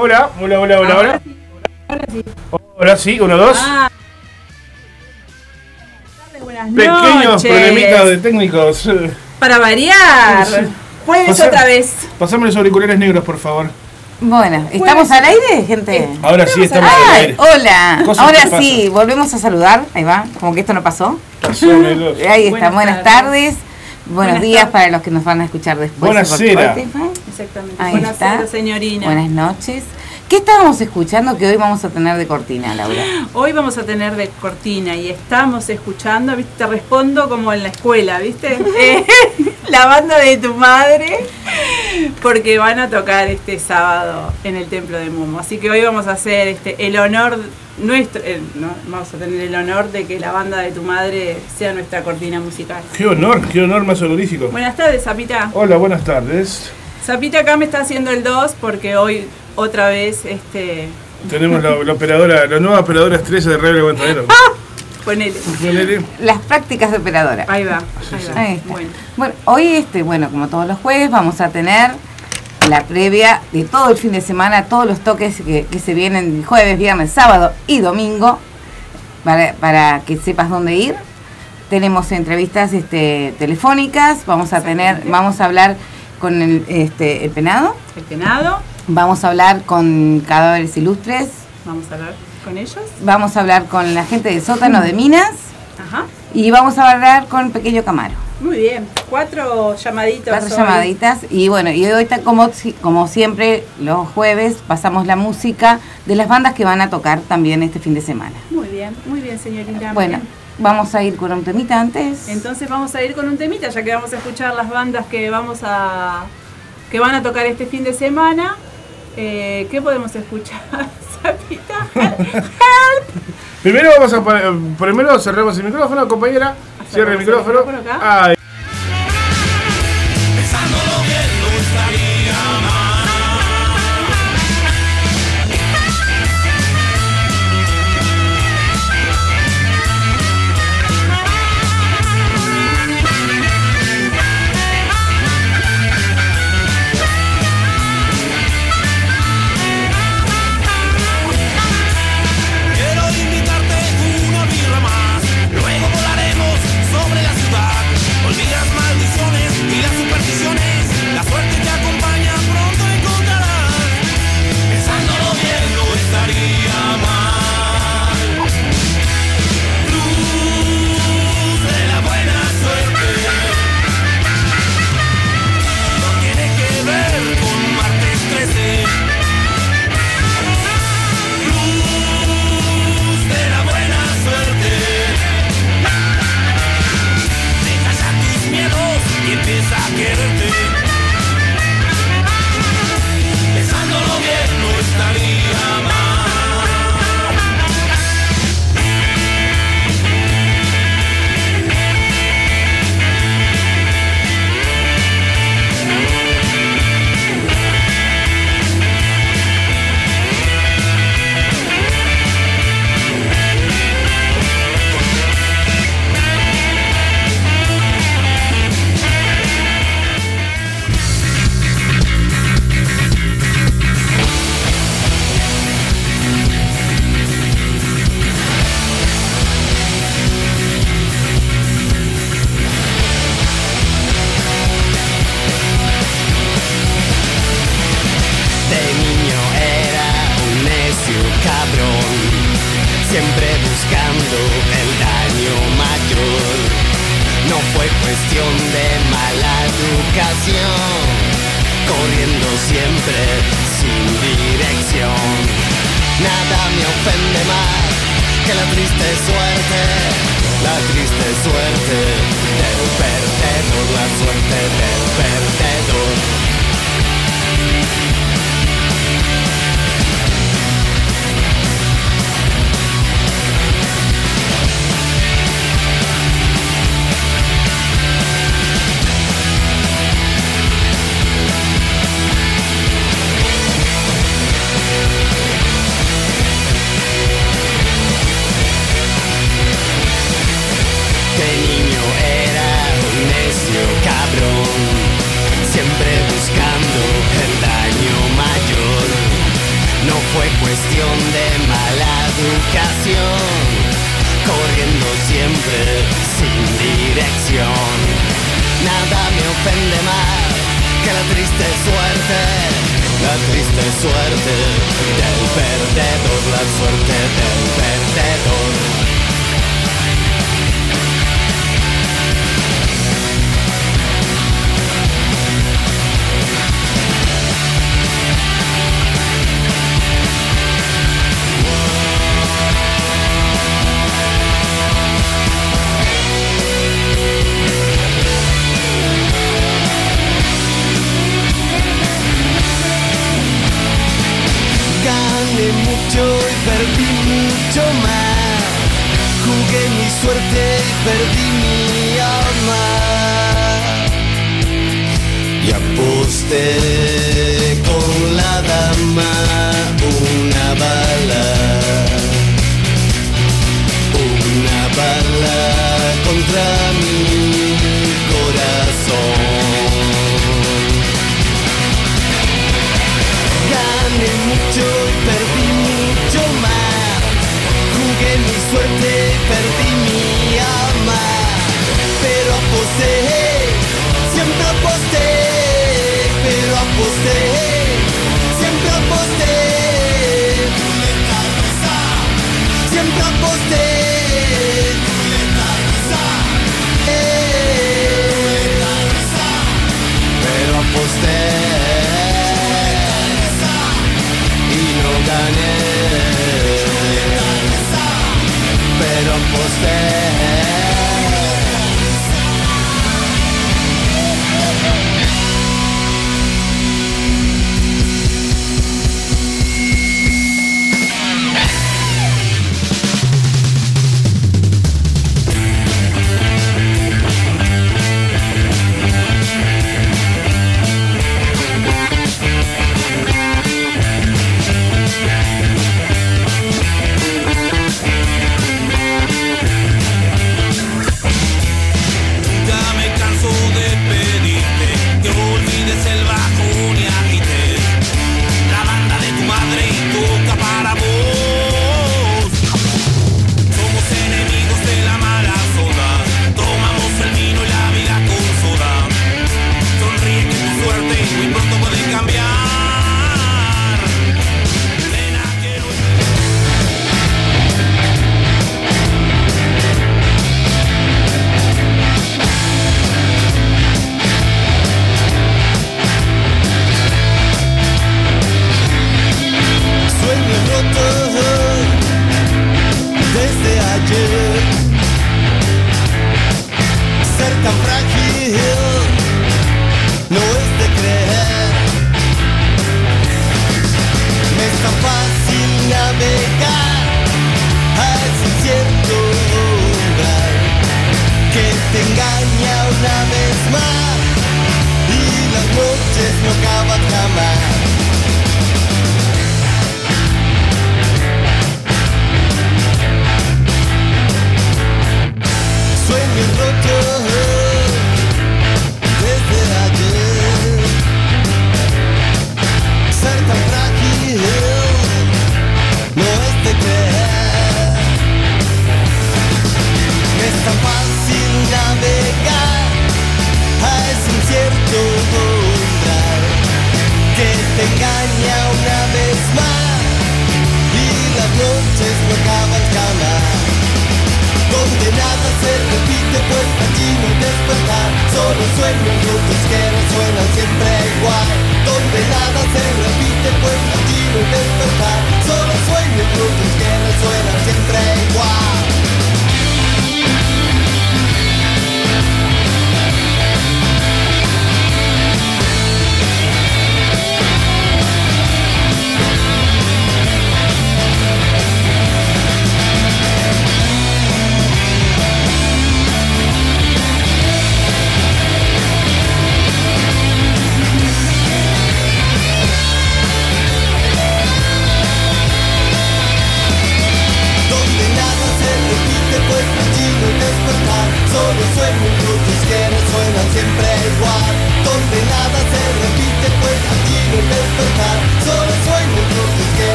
Hola, hola, hola, hola. Ahora sí. Uno, dos. Ah. Buenas Pequeños problemitas de técnicos. Para variar. Jueves otra vez. Pasame los auriculares negros, por favor. Bueno, ¿estamos al aire, gente? Ahora sí estamos al aire. Hola, ahora sí, volvemos a saludar. Ahí va, como que esto no pasó. pasó Ahí está, buenas, tardes. Buenos días para los que nos van a escuchar después. Buenas Exactamente. Ahí Buenas está. señorina. Buenas noches. ¿Qué estábamos escuchando que hoy vamos a tener de cortina, Laura? Hoy vamos a tener de cortina y estamos escuchando, ¿viste? te respondo como en la escuela, ¿viste? Eh, la banda de tu madre, porque van a tocar este sábado en el Templo de Momo. Así que hoy vamos a hacer este el honor nuestro, eh, vamos a tener el honor de que la banda de tu madre sea nuestra cortina musical. Qué honor, qué honor más honorífico. Buenas tardes, Zapita. Hola, buenas tardes. Zapita acá me está haciendo el 2 porque hoy otra vez este tenemos la, operadora, la nueva operadora estrella de Rebel Aguantadero. ¡Ah! Ponele. Las prácticas de operadora. Ahí va. Ahí va. Bueno. hoy este, bueno, como todos los jueves, vamos a tener la previa de todo el fin de semana, todos los toques que, se vienen jueves, viernes, sábado y domingo, para, para que sepas dónde ir. tenemos entrevistas este, telefónicas, vamos a tener, vamos a hablar con el, este, el penado, El penado, vamos a hablar con cadáveres ilustres, vamos a hablar con ellos. vamos a hablar con la gente del sótano de minas Ajá. y vamos a hablar con Pequeño Camaro. Muy bien. Cuatro llamaditos. Cuatro hoy. llamaditas y bueno, y hoy está como, como siempre los jueves pasamos la música de las bandas que van a tocar también este fin de semana. Muy bien, muy bien, señorita. Bueno, vamos a ir con un temita antes. Entonces vamos a ir con un temita, ya que vamos a escuchar las bandas que vamos a que van a tocar este fin de semana. Eh, ¿Qué podemos escuchar? Zapita. Help. Primero vamos a primero cerremos el micrófono, compañera. Cierre el micrófono. micrófono acá. Ay, corriendo siempre sin dirección. Nada me ofende más que la triste suerte, la triste suerte del perdedor, la suerte del perdedor. De mala educación, corriendo siempre sin dirección. Nada me ofende más que la triste suerte, la triste suerte del perdedor, la suerte del perdedor. Aposté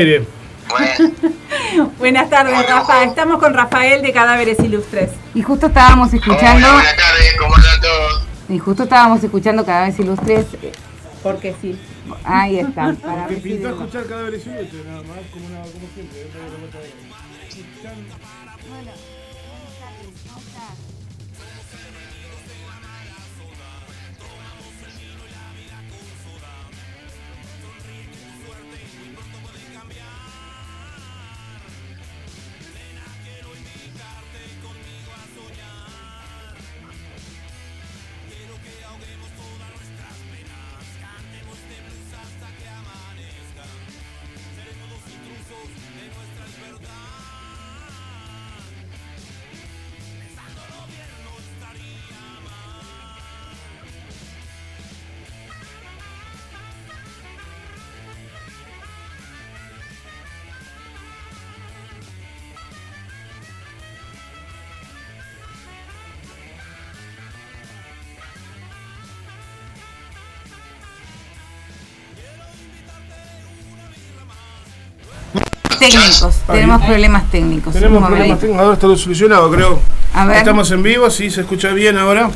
aire. Bueno. Buenas tardes, bueno, Rafa. Estamos con Rafael de Cadáveres Ilustres. Y justo estábamos escuchando. Buenas tardes, ¿cómo están todos? Y justo estábamos escuchando Cadáveres Ilustres. Porque sí. Ahí está. Para Porque pintó de... escuchar Cadáveres Ilustres, nada más, como, una, como siempre. ¿eh? Una, una, técnicos, tenemos problemas técnicos. Tenemos problemas técnicos, ahora está todo solucionado, creo. A ver. Estamos en vivo, sí, se escucha bien ahora.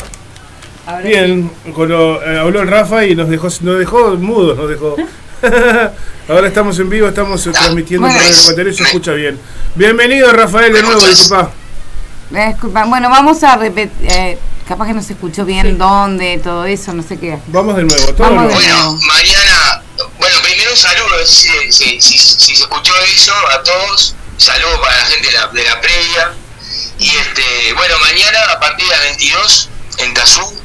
Ahora Bien, lo- eh, habló el Rafa y nos dejó, nos dejó mudos, nos dejó. ahora estamos en vivo, estamos eh, transmitiendo por el Ecuador y se escucha bien. Bienvenido Rafael de nuevo, disculpa. Eh, Disculpa, bueno, vamos a repetir, eh, capaz que no se escuchó bien dónde, todo eso, no sé qué. Vamos de nuevo, todo Vamos nuevo. de Bueno, mañana, bueno, primero un saludo, si, si, si, si se escuchó eso, a todos, saludo para la gente de la, de la previa. Y este, bueno, mañana a partir de las 22 en Tazú,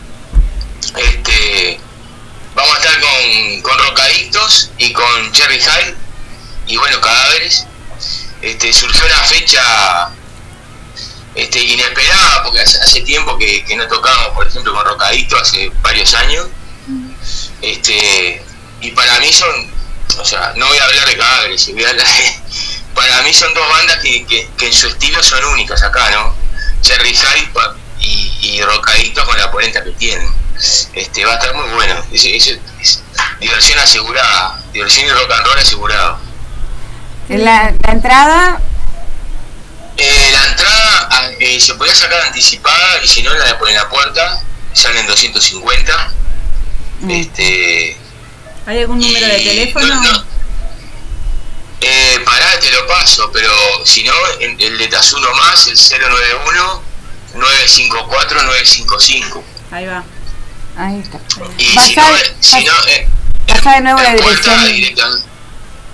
este, vamos a estar con, con Rocaditos y con Cherry High y bueno, cadáveres. Este, surgió una fecha este, inesperada porque hace, hace tiempo que, que no tocamos, por ejemplo, con Rocadito, hace varios años. Este, y para mí son, o sea, no voy a hablar de cadáveres, voy a hablar de- para mí son dos bandas que, que, que en su estilo son únicas acá, ¿no? Cherry pa- y, y Rocadito con la polenta que tienen. Este, va a estar muy bueno, es, es- es diversión asegurada, diversión y rock and roll asegurado. La, la entrada, Eh, la entrada ah, eh, se podía sacar anticipada y si no la ponen en la puerta, salen 250. Mm. Este, ¿Hay algún número de teléfono? no, no. Eh, pará, te lo paso, pero si no, en- el de Tazuno más, el 091 954 955. Ahí va. ahí está. Y si Pasá- no, eh, si no, eh, pasá de nuevo la dirección, directa.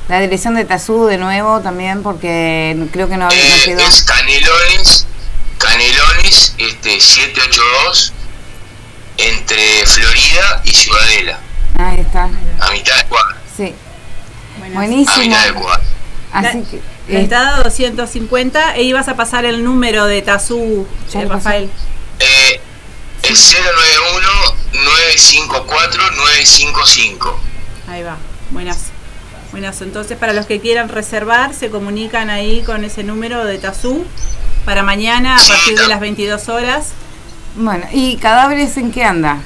la dirección de Tazú de nuevo también, porque creo que no, había- Eh, quedó. es Canelones, Canelones este, 782 entre Florida y Ciudadela, Ahí está, a mitad de cuadra. sí. Buenas. A Buenísimo. mitad de cuadra. Así que, eh, entrada 250 e ibas a pasar el número de Tazú, eh. Rafael. Eh, el 091-954-955. Ahí va. Buenas. Buenas. Entonces, para los que quieran reservar, se comunican ahí con ese número de Tazú para mañana a partir de las 22 horas. bueno, ¿y cadáveres en qué anda?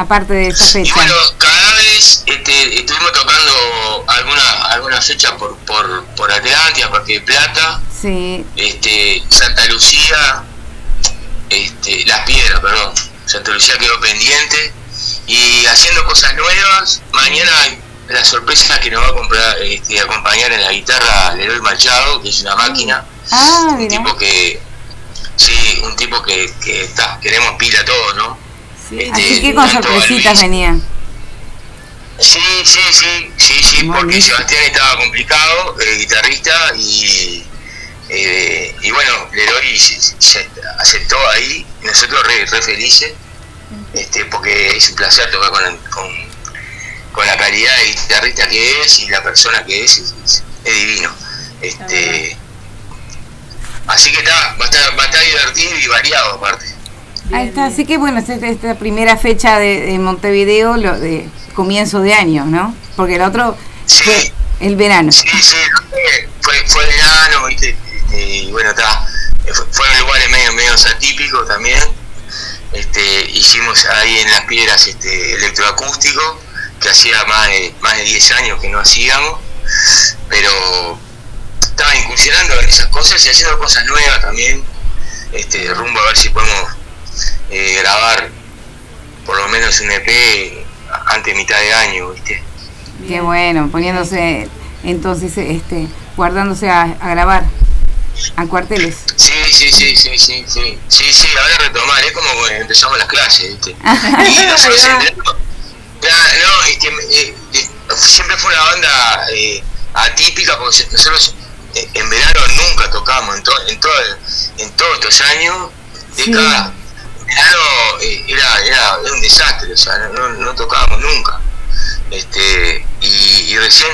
Aparte de esa Y fecha. bueno, cadáveres, este, estuvimos tocando alguna, alguna fecha por, por, por Atlántida, Parque de Plata, Sí, este, Santa Lucía, este, Las Piedras, perdón. Santa Lucía quedó pendiente. Y haciendo cosas nuevas, mañana la sorpresa que nos va a comprar, este, acompañar en la guitarra Leroy Machado, que es una máquina. Ah, un tipo que, sí, un tipo que, que está, queremos pila todos, ¿no? Sí. Este, Así que con sorpresitas venían. Sí, sí, sí, sí, sí, porque. Sebastián estaba complicado, el guitarrista, y, eh, y bueno, Leroy se, se aceptó ahí, nosotros re, re felices, este, porque es un placer tocar con, con, con la calidad de guitarrista que es y la persona que es, es, es- es divino. Este, así que está, va a estar, va a estar divertido y variado aparte. Ahí está, así que bueno, esta, esta primera fecha de, de Montevideo, lo de comienzo de año, ¿no? Porque el otro Sí. fue el verano. Sí, sí, fue, fue verano, ¿viste? Este, y bueno, está, fue- fueron lugares medio, medio atípicos también. Este, hicimos ahí en las piedras este, electroacústico, que hacía más de, más de 10 años que no hacíamos, pero estaba incursionando en esas cosas y haciendo cosas nuevas también, este, rumbo a ver si podemos eh, grabar por lo menos un EP antes mitad de año, ¿viste? Qué bueno, poniéndose entonces, este, guardándose a, a grabar a cuarteles. Sí, sí, sí, sí, sí, sí, sí, sí, ahora retomar, es como cuando empezamos las clases, ¿viste? Y nosotros siempre- no, eh, eh, siempre fue una banda eh, atípica porque nosotros eh, en verano nunca tocamos, en, to- en, todo, en todos estos años, de Verano eh, era, era, un desastre, o sea, no, tocábamos nunca. Este, y, recién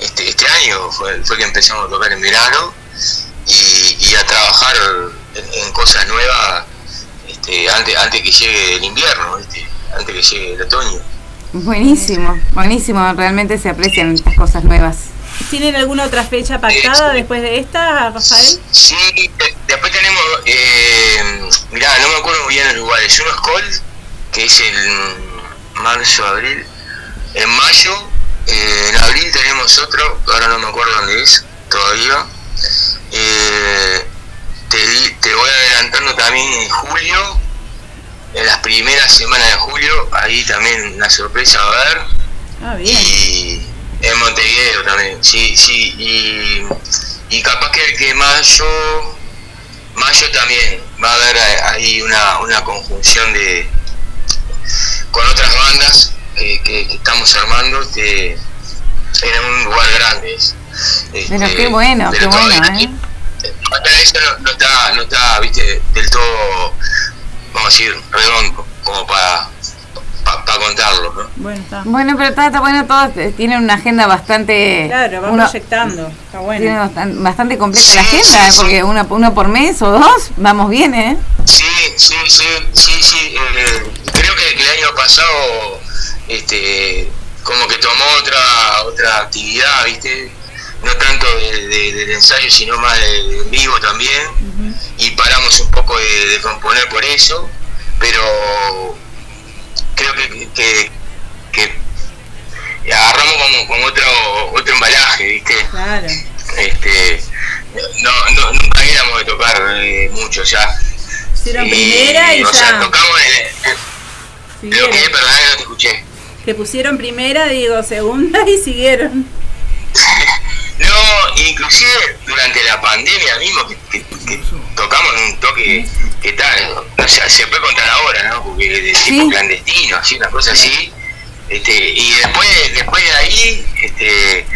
este, este año fue, fue que empezamos a tocar en verano y, a trabajar en, cosas nuevas este, antes, antes que llegue el invierno, ¿viste? antes que llegue el otoño. Buenísimo, buenísimo, realmente se aprecian estas cosas nuevas. ¿Tienen alguna otra fecha pactada después de esta, Rafael? Sí, de- después tenemos, eh, mirá, no me acuerdo muy bien los lugares, uno es Cold, que es el marzo, abril, en mayo, eh, en abril tenemos otro, ahora no me acuerdo dónde es, todavía. Eh, te voy adelantando también en julio, en las primeras semanas de julio, ahí también una sorpresa va a haber. Ah, bien. Y en Montevideo también, sí, sí. Y, y capaz que, que mayo, mayo también va a haber ahí una, una conjunción de con otras bandas que, que- que estamos armando que en un lugar grande. Este, Pero qué bueno, pero qué bueno, ¿eh? eso no, no está, no está, viste, del todo, vamos a decir, redondo, como para para contarlo, ¿no? Bueno, está. Bueno, pero está, está bueno, todos eh, tienen una agenda bastante... Claro, va uno- proyectando. Está bueno. bastan- bastante completa la agenda, sí, sí. porque una, uno por mes o dos, vamos bien, ¿eh? Sí, sí, sí, sí, sí. eh, creo que, el año pasado, este, como que tomó otra otra actividad, ¿viste? No tanto de- de- del ensayo, sino más de, de en vivo también. Y paramos un poco de, de componer por eso, pero creo que, que, que agarramos como, como otro otro embalaje, ¿viste? Claro. Este, no, no, nunca éramos de tocar eh, mucho ya. Hicieron primera y o sea, ya. tocamos en, lo que, perdón, no te escuché. Que pusieron primera, digo, segunda y siguieron. No, inclusive durante la pandemia mismo, que, que- que tocamos un toque que tal, o sea, se puede contar ahora, ¿no? Porque de tipo Sí. clandestino, así, una cosa así. Este, y después, después de ahí, este,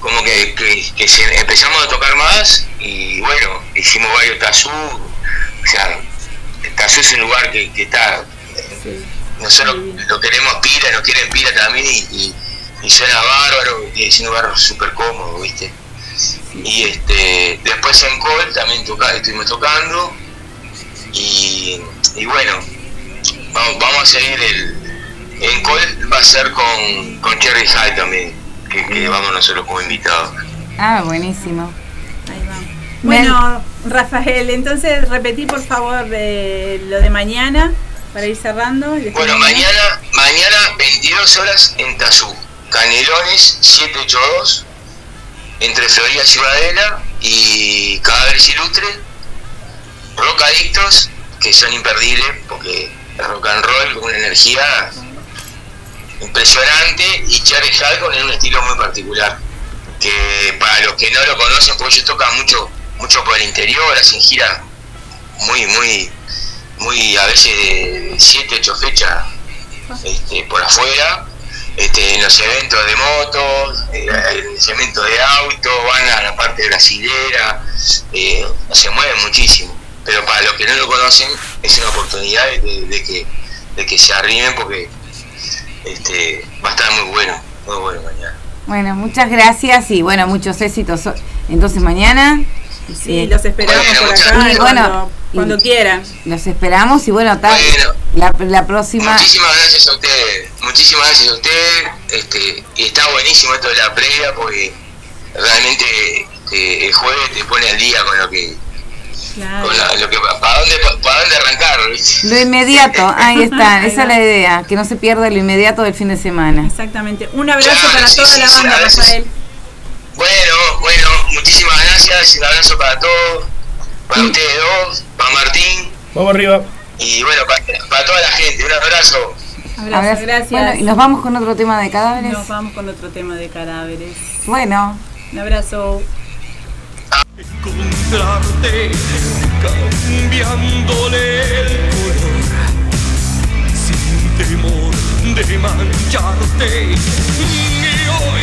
como que, que, que se- empezamos a tocar más y bueno, hicimos varios Tazú, o sea, Tazú es un lugar que, que está, nosotros lo queremos pila, nos quieren pila también y, y, y suena bárbaro, y es un lugar súper cómodo, ¿viste? Y este, después en Col también toca, estuvimos tocando y, y bueno, vamos, vamos a seguir el... En Col va a ser con, con Cherry High también, que, que vamos nosotros como invitados. Ah, buenísimo. Ahí va. Bueno, Rafael, entonces repetí por favor de lo de mañana para ir cerrando. Bueno, mañana. mañana, mañana 22 horas en Tazú, Canelones 782, entre Florida Ciudadela, y Cadáveres Ilustres, Rock Adictos, que son imperdibles, porque el rock and roll con una energía impresionante, y Cherry Hall con un estilo muy particular, que para los que no lo conocen, porque ellos tocan mucho, mucho por el interior, hacen giras muy, muy, muy a veces de 7, 8 fechas este, por afuera, este, en los eventos de motos, en los eventos de auto, van a la parte brasilera, eh, se mueven muchísimo. Pero para los que no lo conocen, es una oportunidad de, de que, de que se arrimen porque este, va a estar muy bueno, muy bueno mañana. Bueno, muchas gracias y bueno, muchos éxitos. Entonces mañana Sí, los esperamos Bueno, por acá cuando, Bueno, cuando y- quieran. los esperamos y bueno, tal, Bueno. la, la próxima... Muchísimas gracias a ustedes, muchísimas gracias a ustedes, este, y está buenísimo esto de la previa porque realmente este, el jueves te pone al día con lo que, Claro. con la- lo que para dónde, para dónde arrancar. Lo inmediato, ahí está, Ahí esa es la idea, que no se pierda lo inmediato del fin de semana. Exactamente. Un abrazo Claro, para sí, toda sí, la banda, Rafael. Bueno, bueno, muchísimas gracias, un abrazo para todos, para ustedes dos, para Martín, Vamos arriba. y bueno, para, para toda la gente, un abrazo. Abrazo, Abrazo. gracias. Bueno, y nos vamos con otro tema de cadáveres. Nos vamos con otro tema de cadáveres. Bueno, Un abrazo. encontrarte cambiándole el color sin temor de mancharte y hoy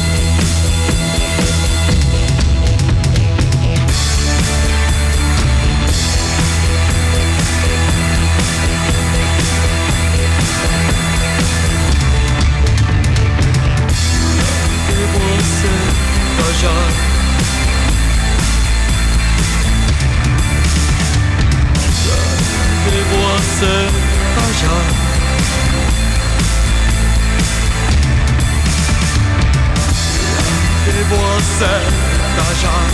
miłosy to żal Czarne włosy to żal Czarne włosy to żal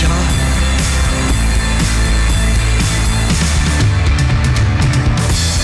Czarne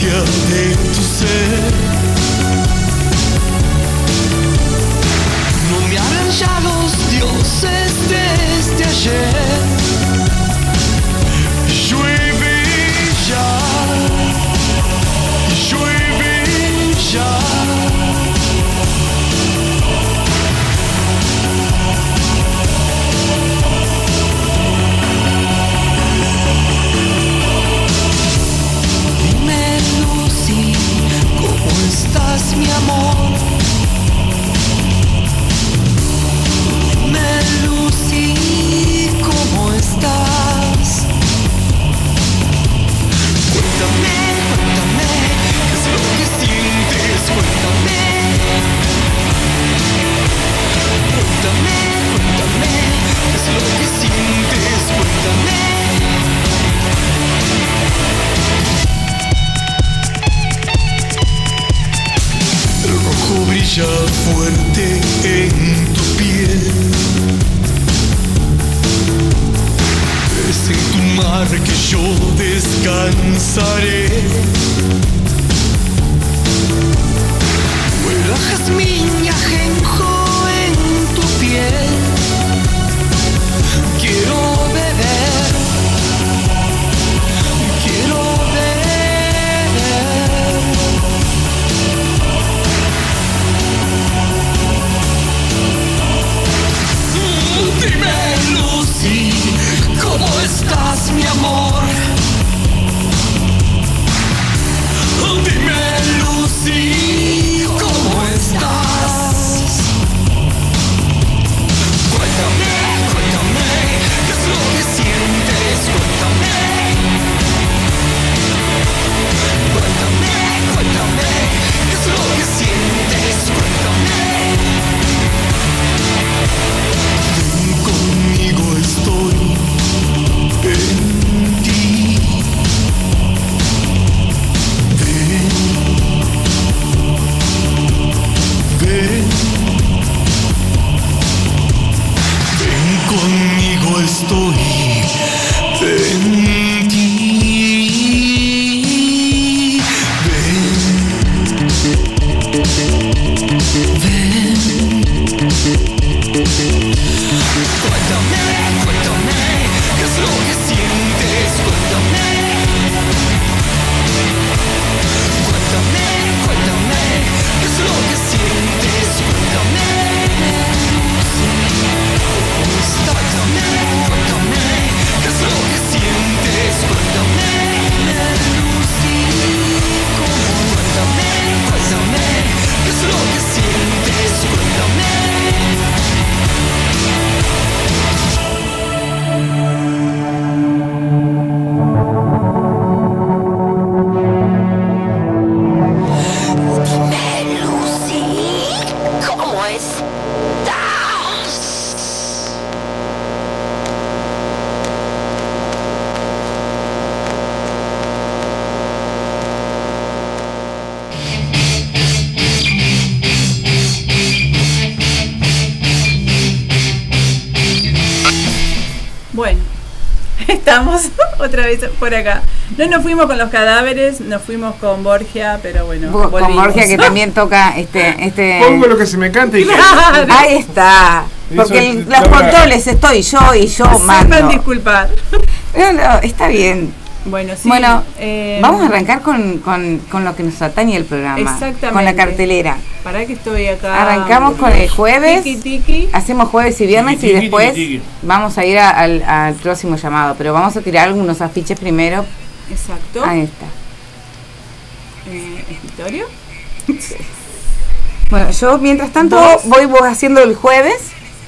se. acá. No nos fuimos con los cadáveres, nos fuimos con Borgia, pero bueno. Con Borgia que también toca este, este. Pongo lo que se me canta y claro. Ahí está. Porque los controles estoy yo y yo mando. Sepan. No, está bien. Bueno, sí. Bueno, eh, vamos a arrancar con, con, con, lo que nos atañe el programa. Exactamente. Con la cartelera. Para que estoy acá. Arrancamos con el jueves. Tiki tiki. Hacemos jueves y viernes Tiki, y después tiki, tiki. vamos a ir a- al, al próximo llamado. Pero vamos a tirar algunos afiches primero. Exacto. Ahí está. Eh, ¿Escritorio? Bueno, yo mientras tanto ¿Vos? voy vos haciendo el jueves.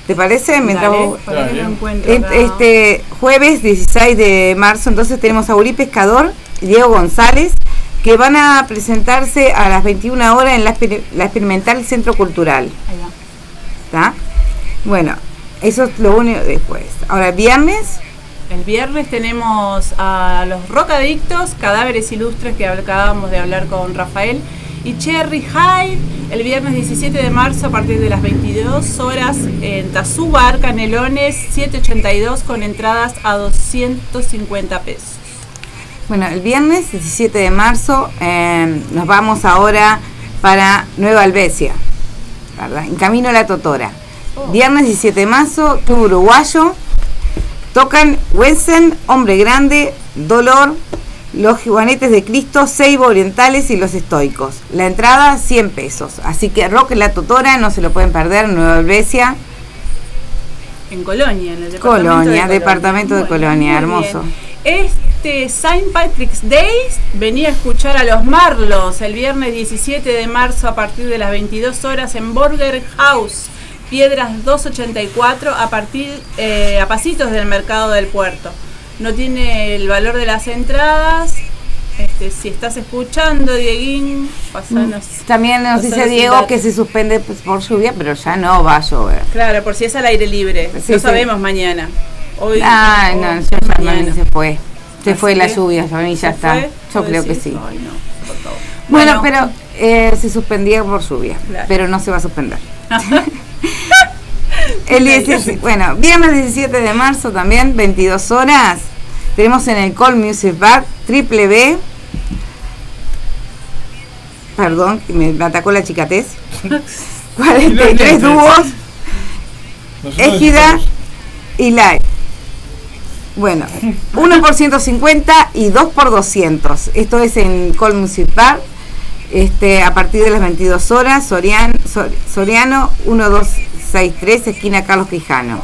¿Te parece? Mientras Dale, vos- para que lo. Este jueves 16 de marzo, entonces tenemos a Uri Pescador Diego González, que van a presentarse a las 21 horas en la, exper- la Experimental Centro Cultural. Bueno, eso es lo único después. Ahora, viernes, El viernes tenemos a los rocadictos, cadáveres ilustres que acabamos de hablar con Rafael, y Cherry High el viernes 17 de marzo a partir de las 22 horas en Tazubar, Canelones 782 con entradas a 250 pesos. Bueno, el viernes 17 de marzo eh, nos vamos ahora para Nueva Albesia, ¿verdad? En camino a la Totora. Viernes 17 de marzo, Club Uruguayo. Tocan Wensen, Hombre Grande, Dolor, Los Juanetes de Cristo, Seibo Orientales y Los Estoicos. La entrada 100 pesos. Así que Rock en la Totora, no se lo pueden perder, Nueva Albesia. En Colonia, en el departamento Colonia, de departamento de Colonia, hermoso. bien. Este Saint Patrick's Day venía a escuchar a los Marlos el viernes 17 de marzo a partir de las 22 horas en Burger House, Piedras 284 a partir eh, a pasitos del mercado del puerto. No tiene el valor de las entradas. Este, si estás escuchando, Dieguín, pasanos. También nos pasanos dice Diego que se suspende pues, por lluvia, pero ya no va a llover. Claro, por si es al aire libre. Sí, no sí. sabemos mañana. Hoy, Ay, o no, yo ya se fue. Se Así fue la lluvia, para mí ya ¿Se está. fue? Yo ¿Vos creo que sí. Ay, no, por favor. Bueno, pero eh, se suspendía por lluvia, Claro. pero no se va a suspender. El 17 bueno, viernes 17 de marzo también, 22 horas, tenemos en el Call Music Bar, Triple B. Perdón, me, atacó la chicatez. 43 lentes. dúos, Égida y Live. Bueno, 1 por 150 y 2 por 200. Esto es en Col Music Bar. Este, a partir de las 22 horas, Sorian, Sor- Soriano 1263, esquina Carlos Quijano.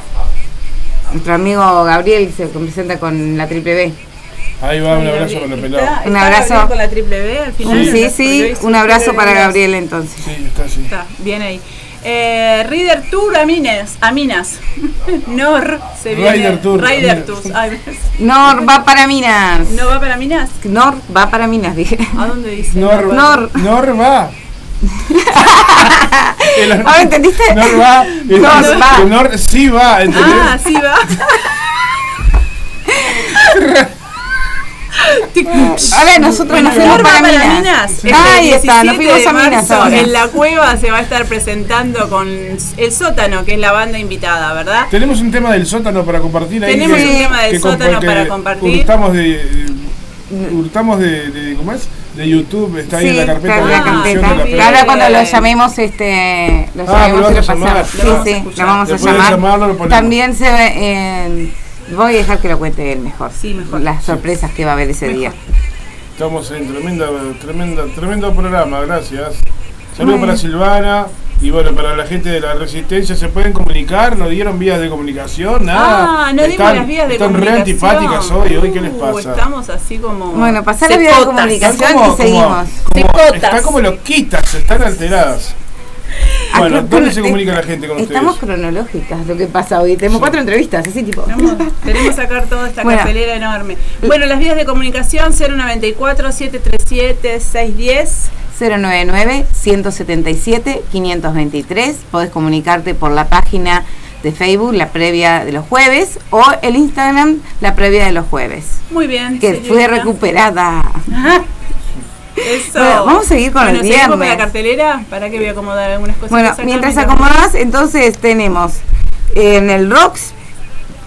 Nuestro amigo Gabriel se presenta con la triple B. Ahí va, un abrazo para el pelado. está Un abrazo. Con la triple B al final. Sí, sí, hoy un abrazo para Gabriel entonces. Sí, está así. Está, bien ahí. Eh, Rider Tour a Minas. A Minas. Nor se viene. Rider Tour, Rider. Ay, Nor va para Minas. ¿No va para Minas? Nor va para Minas, dije. ¿A dónde dice? Nor, Nor. Nor va. El- ¿Ahora entendiste? Nor va. El- Nor el- va. el Nor sí va, ¿entendés? Ah, sí va. Ahora nosotros nos fuimos para para Minas. Ahí está, nos 17 fuimos a Minas. En la cueva se va a estar presentando con El Sótano, que es la banda invitada, ¿verdad? Tenemos un tema del sótano para compartir ahí. Tenemos que- un tema del sótano para compartir. Hurtamos de. Hurtamos de, de- ¿Cómo es? De YouTube, está ahí Sí, en la carpeta la carpeta. de la. Ahora cuando lo llamemos, este, lo Ah, llamemos lo y lo vas a llamar. pasamos. Lo Sí, vamos a sí, lo vamos a llamar. llamarlo, lo ponemos. También se ve, eh, voy a dejar que lo cuente él mejor. Sí, mejor. Las sorpresas que va a haber ese Mejor. día. Estamos en tremenda, tremenda, tremendo programa, gracias. Saludos para Silvana y bueno, para la gente de la Resistencia, ¿se pueden comunicar? ¿No dieron vías de comunicación? Nada. Ah, no dimos Están- las vías de Están re comunicación. antipáticas hoy, ¿hoy qué les Uh, pasa? estamos así como. Bueno, pasá la vía de comunicación. Están como, y seguimos. como- como- están como loquitas, están alteradas. Bueno, ¿dónde se comunica la gente con Estamos ustedes? cronológicas lo que pasa hoy. Tenemos Sí. cuatro entrevistas, así tipo. Tenemos, queremos sacar toda esta Bueno. cartelera enorme. Bueno, las vías de comunicación 094-737-610. 099-177-523. Podés comunicarte por la página de Facebook, la previa de los jueves, o el Instagram, la previa de los jueves. Muy bien. Que fue señorita. recuperada. Eso. Bueno, vamos a seguir con bueno, el ¿seguimos con la viernes. cartelera? ¿Para que voy a acomodar algunas cosas? Bueno, mientras acomodás, entonces tenemos en el Rocks,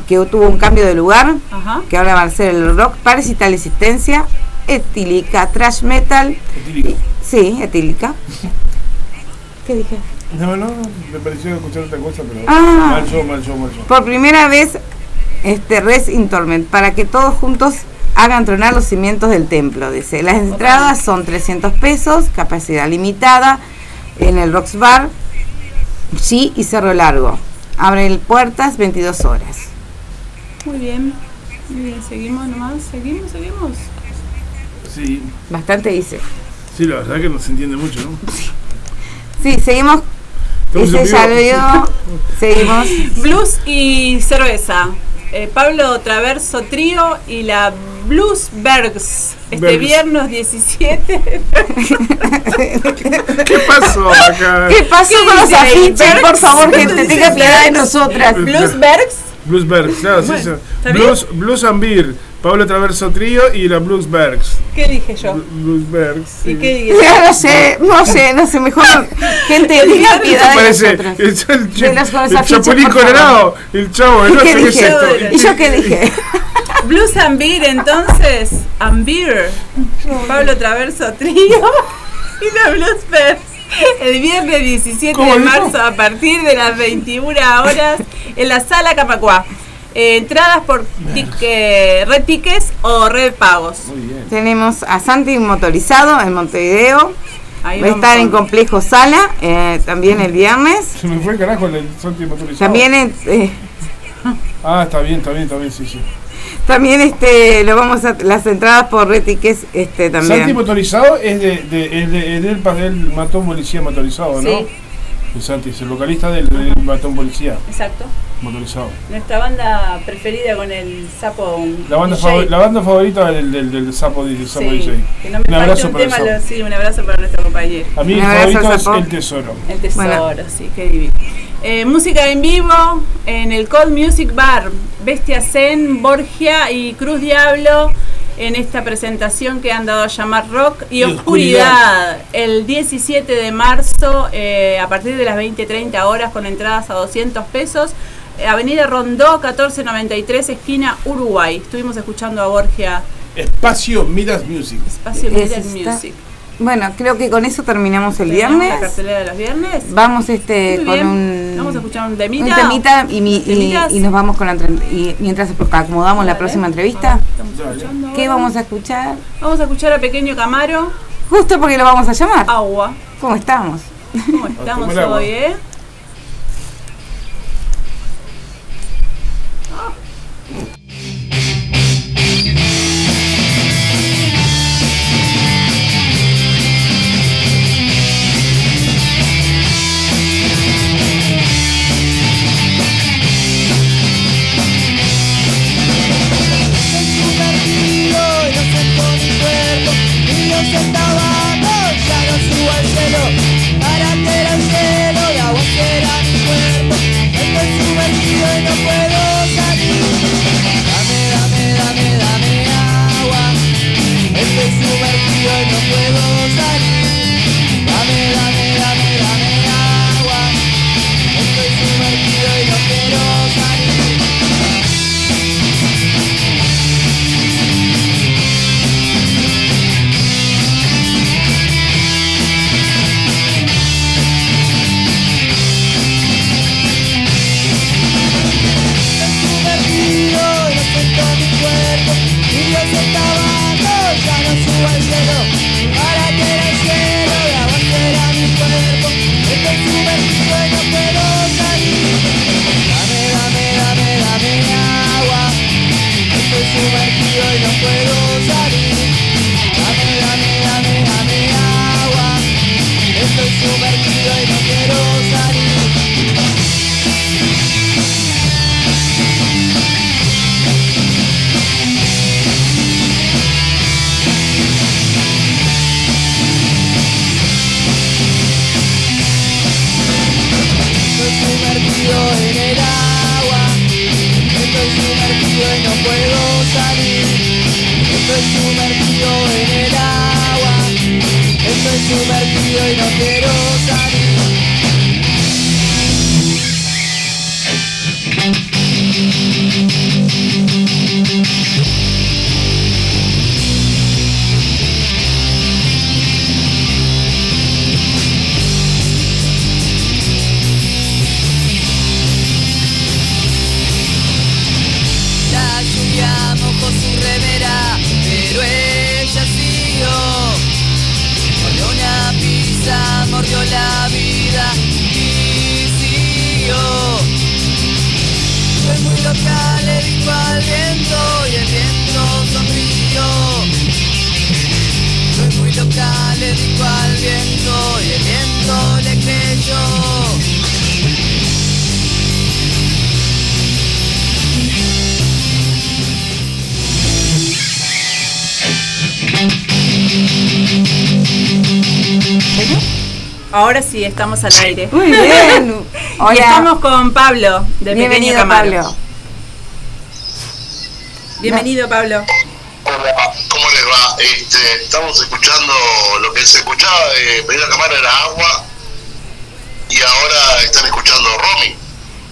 que tuvo un cambio de lugar, Ajá. que ahora va a ser el Rock Parasital Existencia, Etílica, Trash Metal, Etílico. sí, Etílica. ¿Qué dije? No, no, me pareció escuchar otra cosa, pero Ah. mal show, mal show, mal show. Por primera vez, este Res in Torment, para que todos juntos hagan tronar los cimientos del templo. Dice, las entradas son 300 pesos, capacidad limitada, en el Rocks Bar, sí y Cerro Largo. Abren puertas 22 horas. Muy bien. Muy bien, seguimos nomás, seguimos, seguimos. Sí, Bastante dice. sí, la verdad que no se entiende mucho, ¿no? Sí, seguimos. Dice ya lo digo. Seguimos. Blues y cerveza. Eh, Pablo Traverso Trío y la Bluesbergs. Este Bergs. viernes 17. ¿Qué pasó acá? ¿Qué pasó ¿Qué con los afiches? Por favor, gente, ¿Qué tenga piedad de Bergs? nosotras. Bluesbergs. Bluesbergs, claro, sí, sí. ¿está Blues, Blues and Beer, Pablo Traverso Trío y la Bluesbergs. ¿Qué dije yo? Blu- Bluesbergs. sí. ¿Y qué dije? No sé, no sé, no sé, mejor. Gente, de Parece nosotras. el, el, los los el Chapulín. Colorado, el chavo, no ¿Qué sé qué es esto. ¿Y yo qué dije? Blues and Beer, entonces. And Beer. Pablo Traverso Trío y la Bluesbergs. El viernes 17 ¿Cómo de dijo? marzo a partir de las 21 horas en la sala Camacuá. Eh, entradas por tic- eh, red tickets o red pagos. Muy bien. Tenemos a Santi motorizado en Montevideo. Ahí Va a estar en Complejo Sala eh, también el viernes. Se me fue el carajo el Santi motorizado. También en- eh, Ah, está bien, está bien, está bien, sí, sí. también este lo vamos a las entradas por Red Tickets este Santi también. motorizado es de, de, es de, es del matón policía motorizado, ¿no? Sí. El Santi es el vocalista del, del matón policía Exacto. Motorizado. Nuestra banda preferida con el sapo. La banda, DJ. favor- la banda favorita del, del, del sapo, del sapo Sí, DJ. que no me un abrazo un para el tema, lo- sí, un abrazo para nuestro compañero. A mí el favorito es el tesoro. El tesoro, Bueno. sí, qué divino. Eh, música en vivo en el Cold Music Bar, Bestia Zen, Borgia y Cruz Diablo en esta presentación que han dado a llamar Rock y, Y Oscuridad, el 17 de marzo eh, a partir de las 20-30 horas con entradas a 200 pesos. Eh, Avenida Rondó 1493, esquina Uruguay. Estuvimos escuchando a Borgia, Espacio Midas Music. Espacio Es esta- Music. Bueno, creo que con eso terminamos el Tenemos La viernes. cartelera de los viernes. Vamos este Muy con bien. un Vamos a escuchar un un temita. temita y, mi- y- nos vamos con la y mientras acomodamos la próxima entrevista. Escuchando ¿Qué vamos a escuchar? Vamos a escuchar a Pequeño Camaro, Justo porque lo vamos a llamar. Agua. ¿Cómo estamos? ¿Cómo estamos hoy, eh? Mi cuerpo y no se sí, estamos al aire. Muy bien. Y estamos con Pablo, Pequeño Bienvenido, Camaro. Pablo. Bienvenido, Pablo. Hola, ¿cómo les va? Este, estamos escuchando lo que se escuchaba de Pequeña Cámara era agua y ahora están escuchando Romy.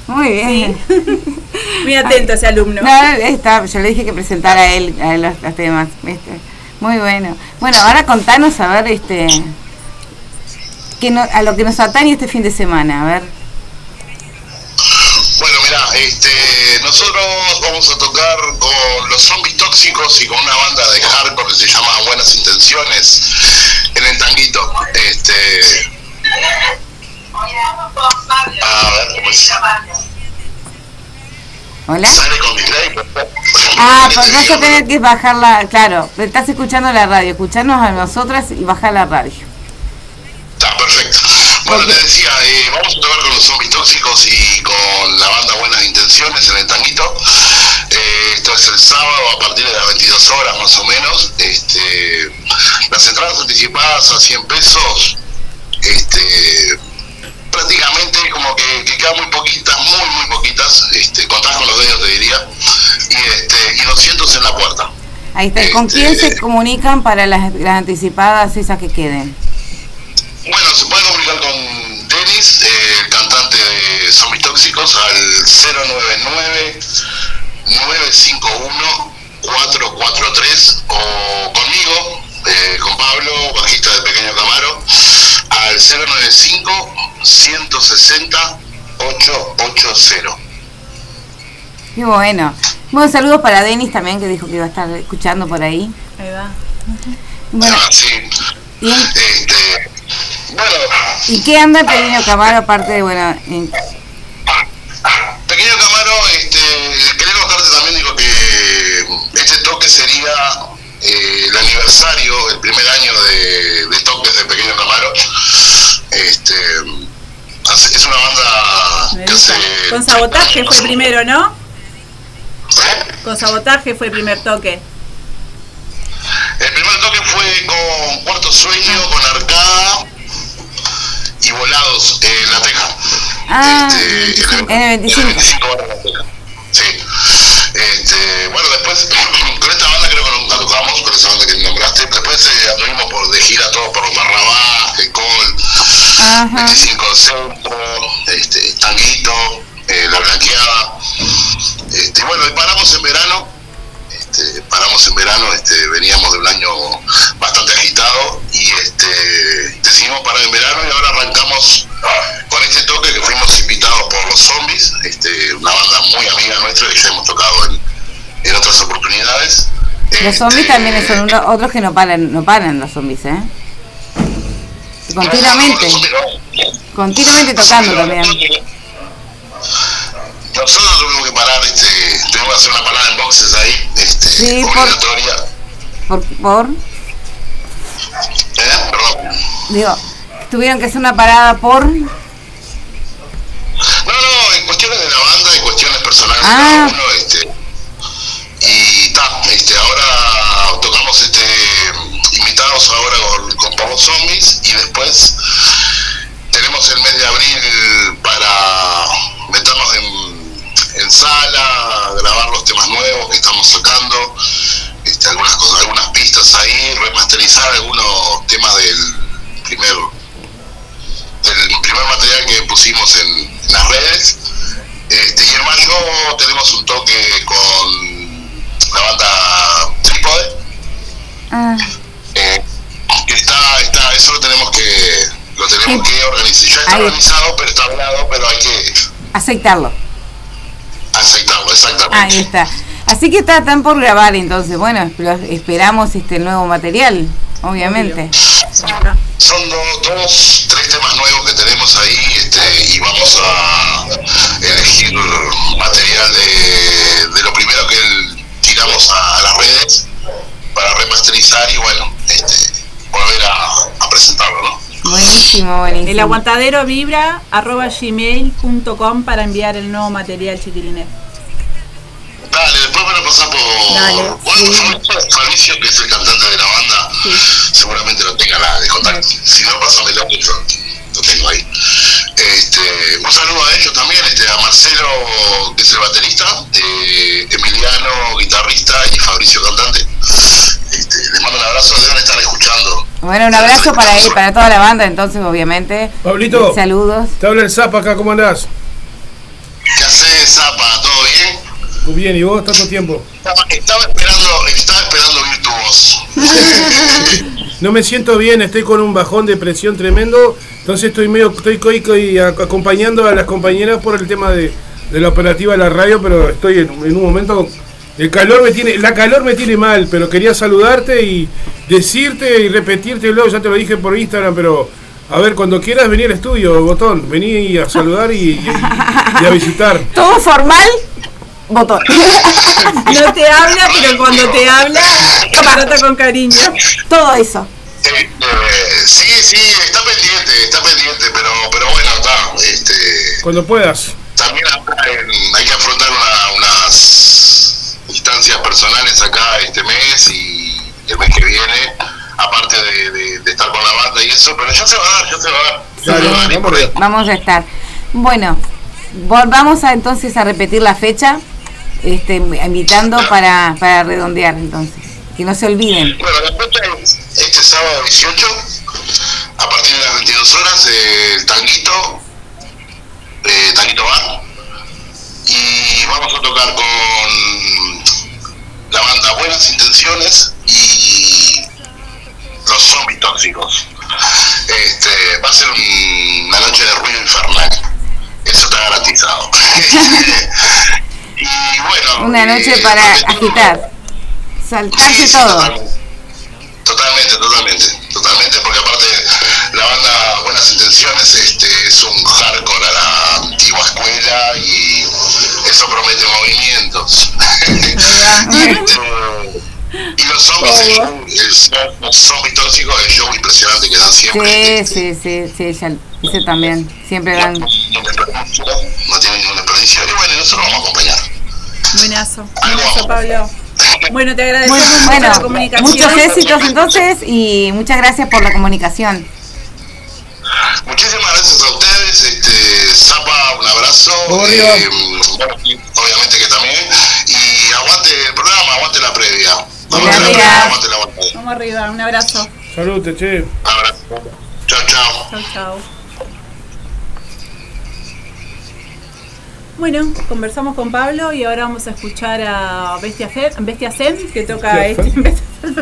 Muy bien. Muy atento ese alumno. No, está, yo le dije que presentara a él, a él los, los temas, ¿viste? Muy bueno. Bueno, ahora contanos a ver este que no, a lo que nos atañe este fin de semana, a ver. Bueno, mira, este, nosotros vamos a tocar con los zombies tóxicos y con una banda de hardcore que se llama Buenas Intenciones en el tanguito. Este, a ver, ¿cómo es? Hola. Sale con delay, por favor. Ah, pues vas a tener que bajar la, claro, estás escuchando la radio, escucharnos a nosotras y bajar la radio. Bueno, te decía, eh, vamos a tocar con los zombies tóxicos y con la banda Buenas Intenciones en el tanguito. Eh, esto es el sábado a partir de las 22 horas más o menos. Este, las entradas anticipadas a 100 pesos, este, prácticamente como que, que quedan muy poquitas, muy muy poquitas, este, contás con los dedos te diría, y, este, y 200 en la puerta. Ahí está. ¿Y ¿Con Este- quién se comunican para las, las anticipadas esas que queden? Bueno, se puede comunicar con Denis, eh, el cantante de Zombies Tóxicos, al 099 951 443 o conmigo, eh, con Pablo, bajista de Pequeño Camaro, al 095 160 880. Qué bueno. Bueno, saludos para Denis también, que dijo que iba a estar escuchando por ahí. Ahí va. Bueno, Ah, sí. ¿y, Este, bueno, y qué anda el pequeño Camaro aparte de, bueno, en- Pequeño Camaro, este, quería contarte también, digo que este toque sería eh, el aniversario, el primer año de, de toques de Pequeño Camaro. Este, es una banda que hace... Con sabotaje fue primero, ¿no? ¿Eh? Con sabotaje fue el primer toque. El primer toque fue con Cuarto Sueño, con Arcada y Volados en La Teja. Ah, Este, en el 25. En el 25 horas en La Teja. Sí. Este, bueno, después con esta banda creo que nunca tocamos, con esa banda que nombraste. Después eh, anduvimos por, de gira todos por Barrabás, Ecol, Ajá. 25 Centro, este, Tanguito, eh, La Blanqueada. Este, bueno, y paramos en verano. Este, paramos en verano, este, veníamos de un año bastante agitado y este, decidimos parar en verano y ahora arrancamos con este toque que fuimos invitados por los zombies, este, una banda muy amiga nuestra que ya hemos tocado en, en otras oportunidades. Los zombies Este, también son otros que no paran, no paran los zombies, ¿eh? Continuamente, zombies continuamente tocando también. Nosotros tuvimos que parar, este, tuvimos que hacer una parada en boxes ahí, este, Sí, por- obligatoria. Por, por, ¿Eh? Perdón. digo, tuvieron que hacer una parada por... No, no, en cuestiones de la banda y cuestiones personales de Ah. cada uno, este, y ta, este, ahora tocamos este invitados ahora con, con Pablo Zombies y después tenemos el mes de abril para meternos en, en sala, grabar los temas nuevos que estamos sacando, este, algunas cosas, algunas pistas ahí, remasterizar algunos temas del primer del primer material que pusimos en, en las redes. Este, y en mayo tenemos un toque con la banda Trípode. Ah, eh, está, está, eso lo tenemos que, lo tenemos Sí. que organizar. Ya está Ahí. organizado, pero está hablado, pero hay que aceitarlo. Exactamente. Ahí está. Así que está tan por grabar entonces. Bueno, esperamos este nuevo material. obviamente. Son do- dos, tres temas nuevos que tenemos ahí este, y vamos a elegir material de, de lo primero que tiramos a, a las redes para remasterizar y bueno, este, volver a, a presentarlo, ¿no? Buenísimo, buenísimo. El aguantadero vibra arroba gmail.com para enviar el nuevo material chiquilines. Dale, después me lo pasás por... Dale, bueno, sí. Fabricio- Fabricio, que es el cantante de la banda, Sí. seguramente lo tenga la de contacto. Si no, pásamelo que yo lo tengo ahí. Este, un saludo a ellos también, este, a Marcelo, que es el baterista, eh, Emiliano, guitarrista, y Fabricio, cantante. Este, les mando un abrazo, deben estar escuchando. Bueno, un abrazo para él, para toda la banda, entonces, obviamente. Pablito. Saludos. Te habla el Zapa acá, ¿cómo andás? ¿Qué haces, Zapa? ¿Todo bien? Muy bien, ¿y vos? ¿Tanto tiempo? Estaba, estaba esperando, estaba esperando oír tu voz. No me siento bien, estoy con un bajón de presión tremendo, entonces estoy medio, estoy coi- coi- ac- acompañando a las compañeras por el tema de, de la operativa de la radio, pero estoy en, en un momento, el calor me tiene, la calor me tiene mal, pero quería saludarte y decirte y repetirte luego, ya te lo dije por Instagram, pero a ver, cuando quieras venir al estudio, botón, vení a saludar y, y- y a visitar. Todo formal, botón. No te habla, pero cuando te habla, te trata con cariño. Todo eso. Eh, eh, sí, sí, está pendiente, está pendiente, pero, pero bueno, está, este, Cuando puedas. también hay que afrontar una- unas instancias personales acá este mes y el mes que viene, aparte de, de- de estar con la banda y eso, pero ya se va a dar, ya se va a dar. Va a dar, y vamos a estar. Bueno, volvamos a, entonces a repetir la fecha, este, invitando para, para redondear entonces. Que no se olviden. Bueno, la fecha es este sábado 18, a partir de las 22 horas, eh, el Tanguito, eh, Tanguito Bar, y vamos a tocar con la banda Buenas Intenciones y los zombies tóxicos. Este, va a ser un- una noche de ruido infernal, eso está garantizado. y bueno, Una noche eh, para agitar. Saltarse todo. Totalmente, totalmente, totalmente, totalmente, porque aparte la banda Buenas Intenciones este, es un hardcore a la antigua escuela y eso promete movimientos. Este, y los zombies, el, show- el show- los zombies tóxicos, el show impresionante que dan siempre. Sí, sí, sí, sí, ya ese también. Siempre dan. No tiene desperdicio, no tiene ningún desperdicio. Y bueno, nosotros vamos a acompañar. Buenazo, buenazo, Pablo. Bueno, te agradecemos mucho bueno, la comunicación. muchos éxitos entonces y muchas gracias por la comunicación. Muchísimas gracias a ustedes, este, Zapa, un abrazo. Vamos arriba. Eh, obviamente que también. Y aguante el programa, aguante la previa. Aguante la Gracias. previa, aguante la. Vamos arriba, un abrazo. Salud, che. Abrazo. Chao, chao. Chau, chau. Bueno, conversamos con Pablo y ahora vamos a escuchar a Bestia, Fe, Bestia Zen, que toca Bestia este.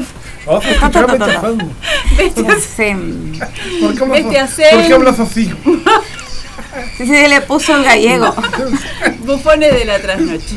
Ah, escuchame, te fan. Bestia Sí, ¿Por qué hablas, Bestia ¿por Zen. qué hablas así? sí, se le puso el gallego. Bufones de la trasnoche.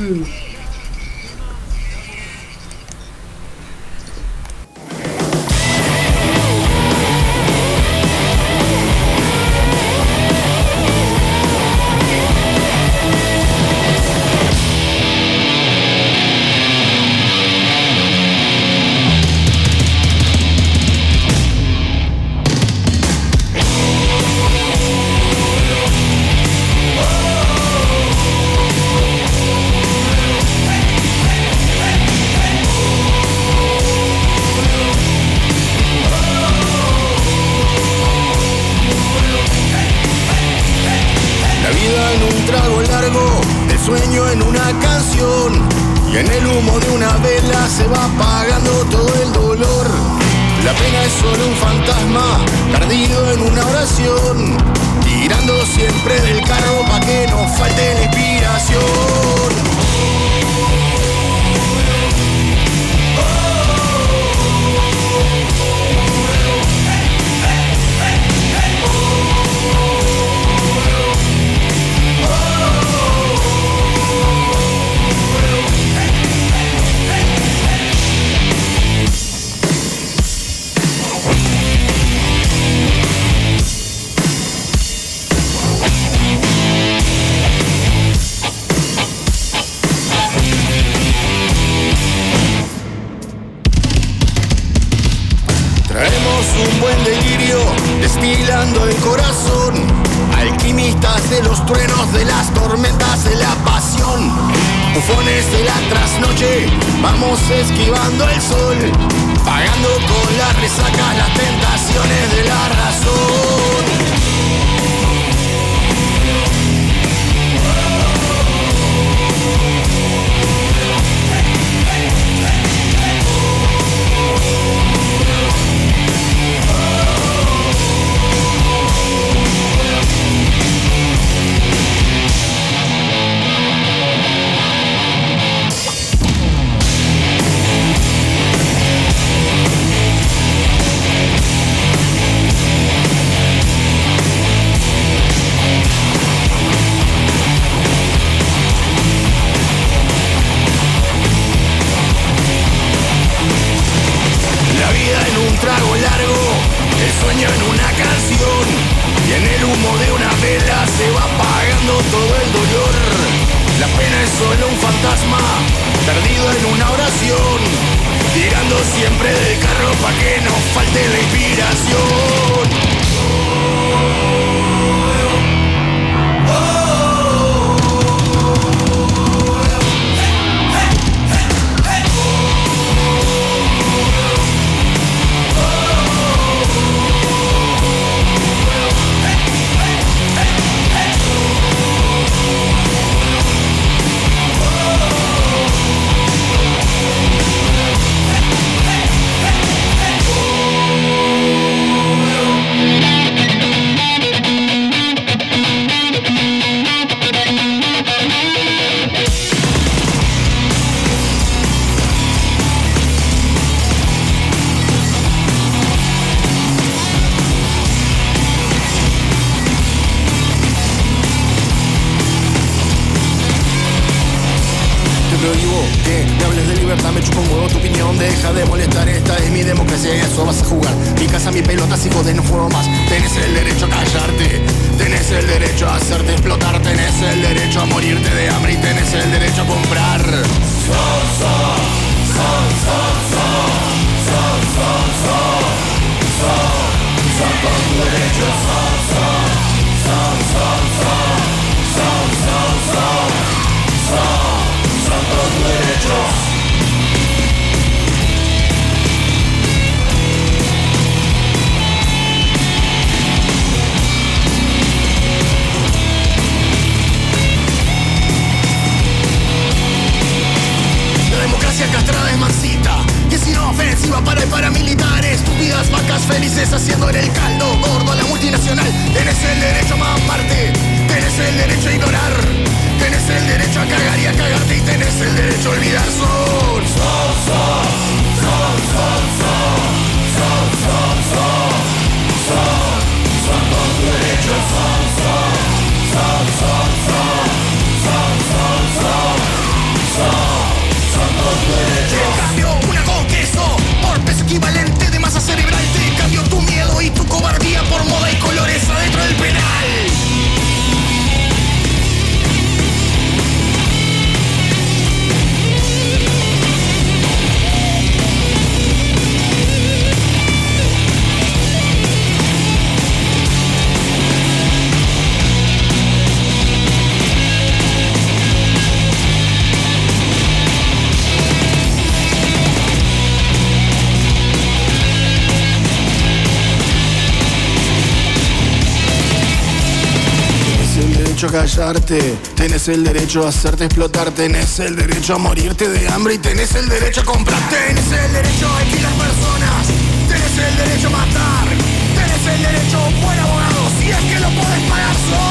casarte, tenés el derecho a hacerte explotar, tenés el derecho a morirte de hambre y tenés el derecho a comprar, tenés el derecho a alquilar personas, tenés el derecho a matar, tenés el derecho a un buen abogado, si es que lo podés pagar.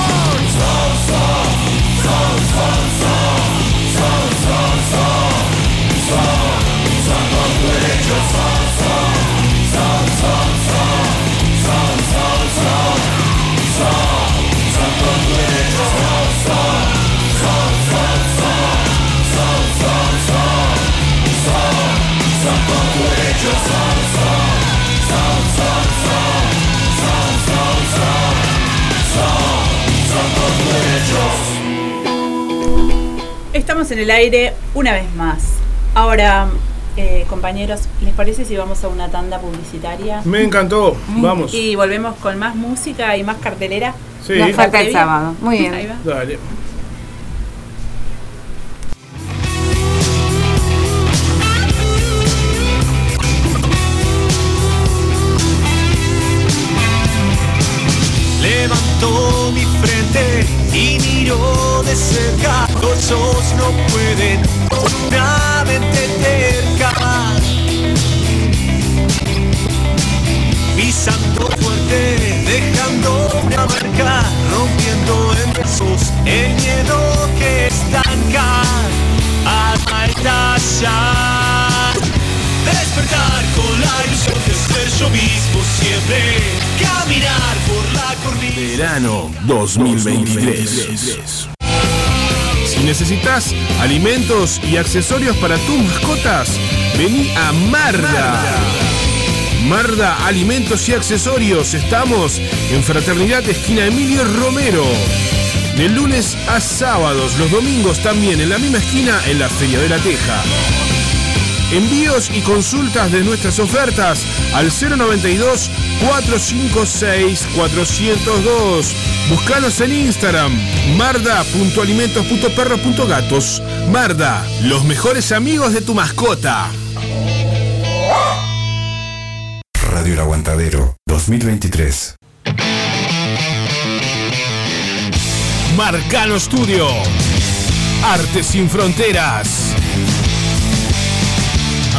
en el aire una vez más. Ahora, eh, compañeros, ¿les parece si vamos a una tanda publicitaria? Me encantó, mm. vamos. Y volvemos con más música y más cartelera. Sí. Nos falta el sábado. Muy bien. Ahí va. Dale. Levantó mi frente y miró de cerca los ojos no pueden una mente terca. Pisando fuerte, dejando una marca, rompiendo en besos el miedo que estanca. Estallar. Despertar con la ilusión de ser yo mismo siempre. Caminar por la cornisa. Verano 2023. Si necesitas alimentos y accesorios para tus mascotas, vení a Marda. Marda Alimentos y Accesorios. Estamos en Fraternidad Esquina Emilio Romero. De lunes a sábados, los domingos también en la misma esquina en la Feria de la Teja. Envíos y consultas de nuestras ofertas al 092 456 402. Búscanos en Instagram marda.alimentos.perros.gatos. Marda, los mejores amigos de tu mascota. Radio El Aguantadero 2023. Marcano Studio. Arte sin fronteras.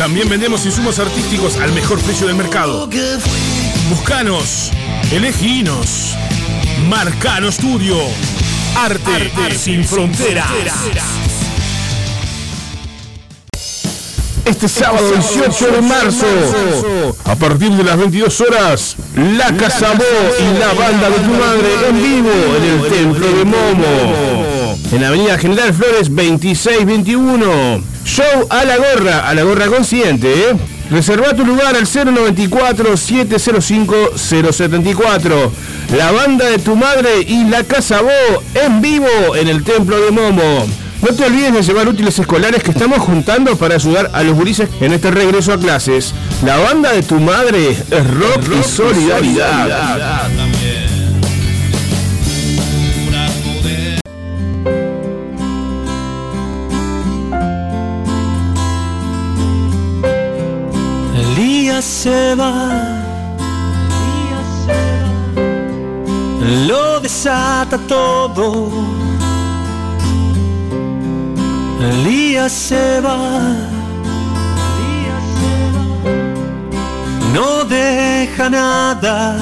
También vendemos insumos artísticos al mejor precio del mercado. Buscanos, eleginos. Marcano Studio. Arte, sin fronteras. Este sábado 18 de marzo, a partir de las 22 horas, La Casabó y la banda de tu madre en vivo en el Templo de Momo. En Avenida General Flores 2621. Show a la gorra, a la gorra consciente, ¿eh? Reserva tu lugar al 094-705-074. La banda de tu madre y La Casabó en vivo en el Templo de Momo. No te olvides de llevar útiles escolares que estamos juntando para ayudar a los gurises en este regreso a clases. La banda de tu madre es rock, y solidaridad. El día se va. Lo desata todo. El día se va. No deja nada.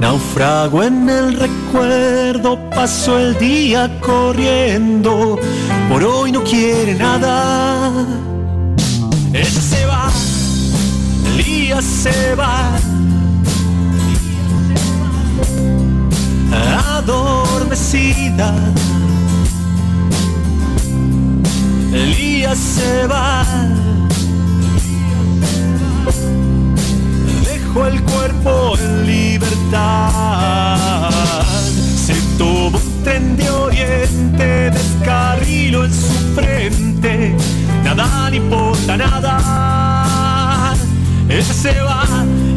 Naufrago en el recuerdo, paso el día corriendo. Por hoy no quiere nada. Ella se va, el día se va. Adormecida. El día se va. Dejo el cuerpo en libertad. Se tomó un tren de oriente, descarrilo en su frente. Nada le importa nada. Ella se va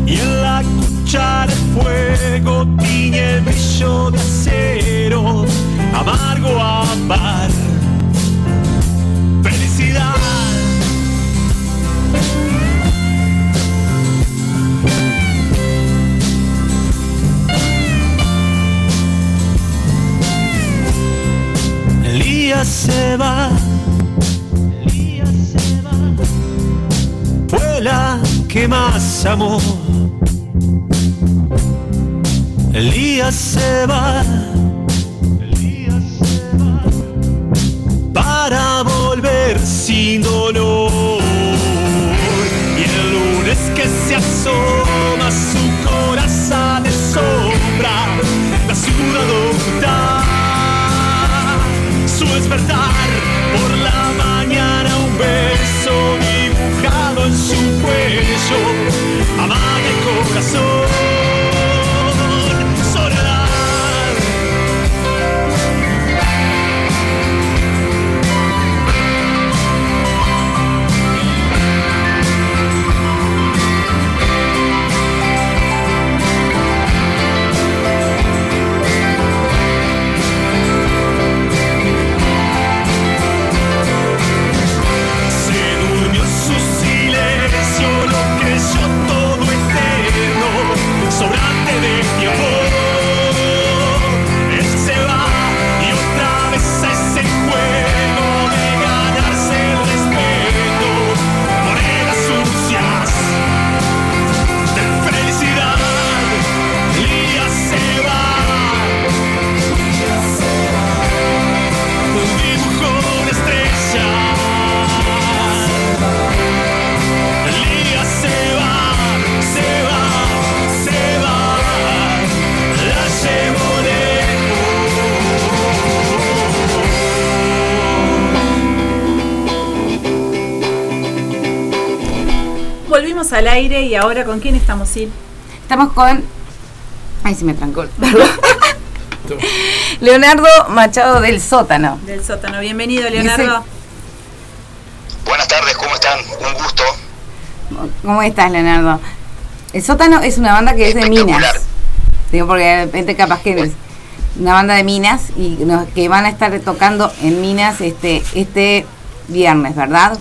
y en la cuchara el fuego tiñe el brillo de acero. Amargo amar. Felicidad. se va. Que más amó. Elías se va. Para volver sin dolor. Y el lunes que se asoma su corazón de sombra, la ciudad oculta su despertar por la mañana un beso su cuello amaga el corazón al aire y ahora con quién estamos, Sil? Estamos con. Ay, se me trancó. Perdón. Leonardo Machado del Sótano. Del sótano. Bienvenido, Leonardo. Buenas tardes, ¿cómo están? Un gusto. ¿Cómo estás, Leonardo? El Sótano es una banda que es de Minas. Digo, porque de repente capaz que es una banda de Minas y nos- que van a estar tocando en Minas este este viernes, ¿verdad?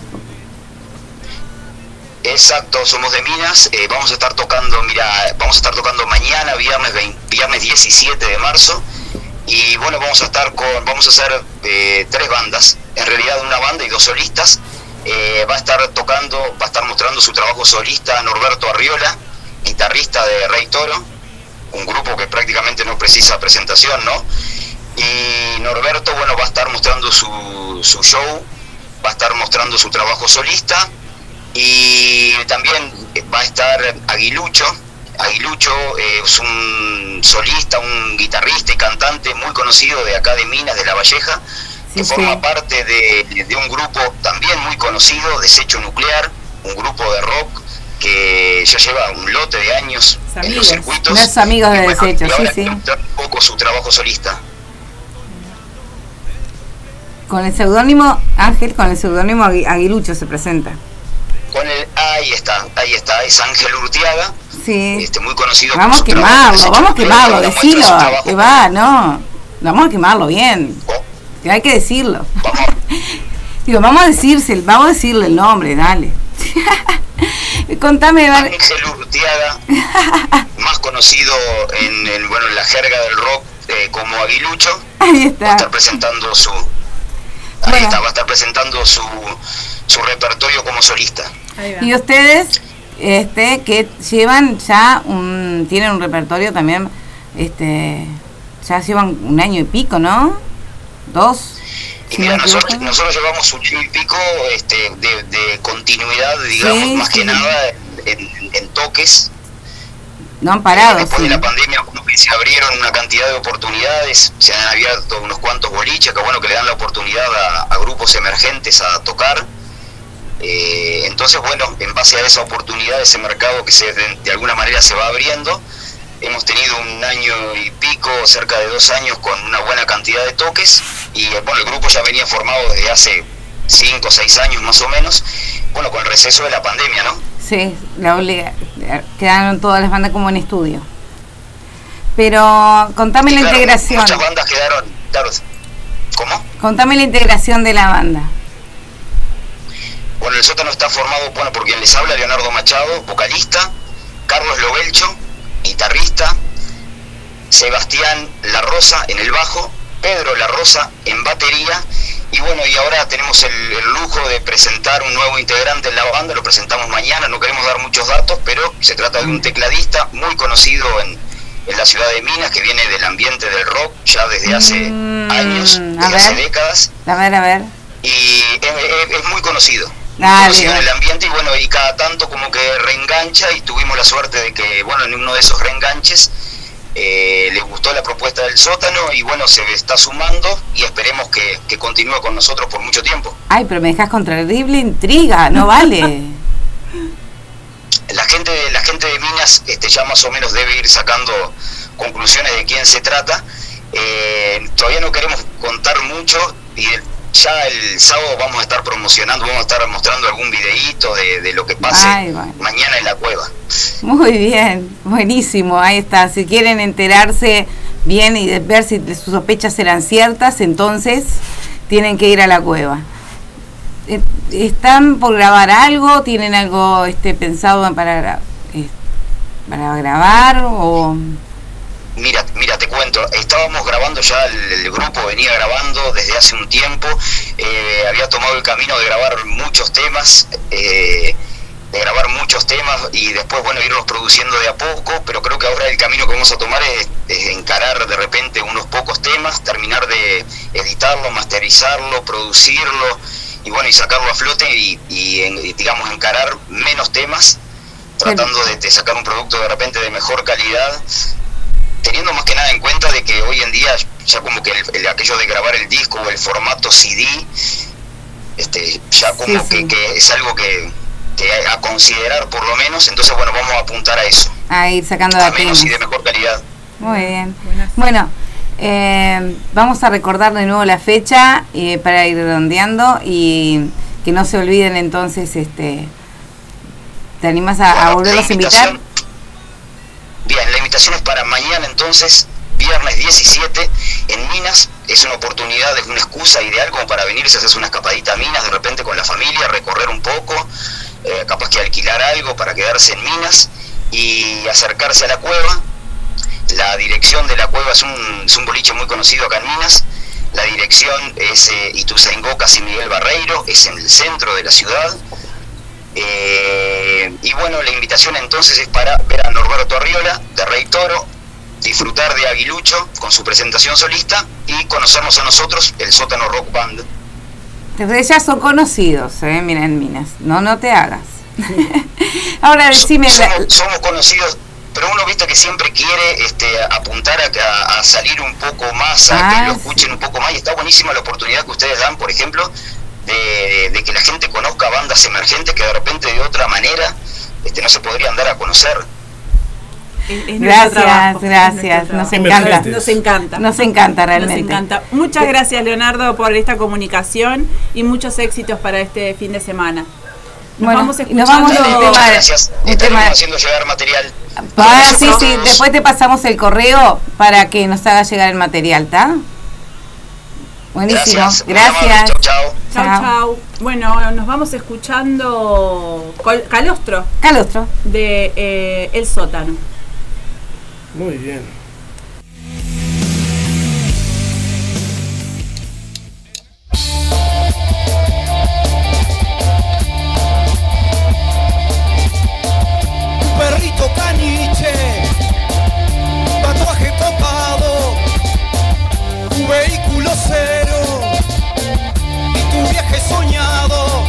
Exacto, somos de Minas. eh, vamos a estar tocando, mira, vamos a estar tocando mañana, viernes, 20 viernes 17 de marzo. Y bueno, vamos a estar con, vamos a hacer eh, tres bandas, en realidad una banda y dos solistas. Eh, va a estar tocando, va a estar mostrando su trabajo solista Norberto Arriola, guitarrista de Rey Toro, un grupo que prácticamente no precisa presentación, ¿no? Y Norberto, bueno, va a estar mostrando su show, va a estar mostrando su trabajo solista y también va a estar Aguilucho. Aguilucho eh, es un solista, un guitarrista y cantante muy conocido de acá de Minas, de La Valleja, que Sí, forma parte de, de un grupo también muy conocido, Desecho Nuclear, un grupo de rock que ya lleva un lote de años en amigos. los circuitos. Los amigos de bueno, Desecho, sí, sí. un poco su trabajo solista. Con el seudónimo Ángel, con el seudónimo Agui- Aguilucho se presenta. Ahí está, ahí está, es Ángel Urtiaga, Sí. este, muy conocido Vamos a trabajo quemarlo, vamos a quemarlo, decilo, que va, no. Vamos a quemarlo bien, con- que hay que decirlo. Vamos, Digo, vamos a decirse, vamos a decirle el nombre, dale. Contame. Ángel Urtiaga, más conocido en, el- bueno, en la jerga del rock eh, como Aguilucho, Ahí va a está. estar presentando su ahí Bueno. está, va a estar presentando su, su repertorio como solista. Y ustedes, este, que llevan ya un, tienen un repertorio también, este, ya llevan un año y pico, ¿no? Dos. Y mira, nosotros, nosotros llevamos un año y pico este, de, de continuidad, digamos, Sí, más sí. que nada en, en toques. No han parado, Después sí. de la pandemia se abrieron una cantidad de oportunidades, se han abierto unos cuantos boliches que bueno que le dan la oportunidad a, a grupos emergentes a tocar. Eh, entonces bueno, en base a esa oportunidad, ese mercado que se, de, de alguna manera se va abriendo, hemos tenido un año y pico, cerca de dos años con una buena cantidad de toques y eh, bueno, el grupo ya venía formado desde hace cinco o seis años más o menos, bueno, con el receso de la pandemia, ¿no? Sí, la obliga, quedaron todas las bandas como en estudio. Pero contame la claro, integración, Muchas bandas quedaron, claro, ¿cómo? contame la integración de la banda. Bueno, el sótano está formado, bueno, por quien les habla, Leonardo Machado, vocalista, Carlos Lobelcho, guitarrista, Sebastián La Rosa en el bajo, Pedro La Rosa en batería. Y bueno, y ahora tenemos el, el lujo de presentar un nuevo integrante en la banda, lo presentamos mañana, no queremos dar muchos datos, pero se trata de un tecladista muy conocido en, en la ciudad de Minas, que viene del ambiente del rock ya desde hace años, Mm, a desde hace décadas, A ver, a ver. y es, es- es muy conocido. Dale, conocido en dale. el ambiente y bueno, y cada tanto como que reengancha y tuvimos la suerte de que, bueno, en uno de esos reenganches eh, les gustó la propuesta del sótano y bueno, se está sumando y esperemos que, que continúe con nosotros por mucho tiempo. Ay, pero me dejas con terrible intriga, no vale. La gente, la gente de Minas este, ya más o menos debe ir sacando conclusiones de quién se trata. Eh, todavía no queremos contar mucho y el- ya el sábado vamos a estar promocionando, vamos a estar mostrando algún videíto de, de lo que pase Ay, bueno. mañana en la cueva. Muy bien, buenísimo, ahí está. Si quieren enterarse bien y ver si sus sospechas eran ciertas, entonces tienen que ir a la cueva. Eh, ¿Están por grabar algo? ¿Tienen algo este, pensado para, eh, para grabar? O... Mira, mira, te cuento, estábamos grabando ya, el, el grupo venía grabando desde hace un tiempo, eh, había tomado el camino de grabar muchos temas, eh, de grabar muchos temas y después, bueno, irlos produciendo de a poco, pero creo que ahora el camino que vamos a tomar es, es encarar de repente unos pocos temas, terminar de editarlo, masterizarlo, producirlo y bueno, y sacarlo a flote y, y, en- y, digamos, encarar menos temas, tratando de, de sacar un producto de repente de mejor calidad teniendo más que nada en cuenta de que hoy en día ya como que el, el- aquello de grabar el disco o el formato CD este ya como Sí, que, sí. que es algo que, que a considerar por lo menos entonces bueno vamos a apuntar a eso A ir sacando a la menos y de mejor calidad Muy bien. Bueno, eh, vamos a recordar de nuevo la fecha eh, para ir redondeando y que no se olviden entonces, este, ¿te animas a, a Bueno, volverlos la a invitar? Bien, la invitación es para mañana entonces, viernes 17, en Minas. Es una oportunidad, es una excusa ideal como para venirse a hacer una escapadita a Minas de repente con la familia, recorrer un poco, eh, capaz que alquilar algo para quedarse en Minas y acercarse a la cueva. La dirección de la cueva es un, es un boliche muy conocido acá en Minas. La dirección es eh, Ituzaingó, Casi Miguel Barreiro, es en el centro de la ciudad. Eh, y bueno, la invitación entonces es para ver a Norberto Arriola, de Rey Toro, disfrutar de Aguilucho con su presentación solista y conocernos a nosotros, el Sótano Rock Band. Desde ya son conocidos, eh, mira en Minas, no, no te hagas. Ahora decime, Somos, somos conocidos, pero uno viste que siempre quiere este, apuntar a, a- a salir un poco más, a Ah, que lo escuchen un poco más, y está buenísima la oportunidad que ustedes dan, por ejemplo, de, de que la gente conozca bandas emergentes que de repente de otra manera este, no se podrían dar a conocer. Es- es nuestro gracias, trabajo, gracias, nos encanta. Nos encanta. Nos encanta realmente. Nos encanta. Muchas gracias, Leonardo, por esta comunicación y muchos éxitos para este fin de semana. Nos Bueno, vamos escuchando. nos vamos a un tema Gracias. un tema- haciendo llegar material. Ah, sí, sí, después te pasamos el correo para que nos haga llegar el material, ¿está? Buenísimo, Gracias. gracias. Chao, chao. Chau, Chao. chau. Bueno, nos vamos escuchando Col- Calostro Calostro. de eh, El Sótano. Muy bien. Un perrito caniche, tatuaje copado, tu vehículo tu viaje soñado.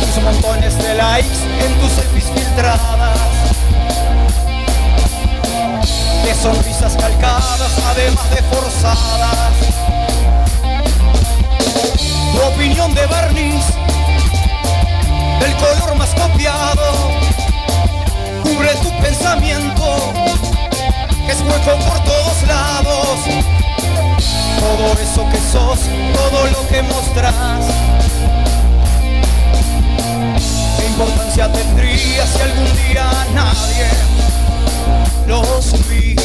Tus montones de likes en tus selfies filtradas. De sonrisas calcadas, además de forzadas. Tu opinión de barniz, del color más copiado cubre tu pensamiento, que es hueco por todos lados. Todo eso que sos, todo lo que mostrás. ¿Qué importancia tendría si algún día nadie lo supiera?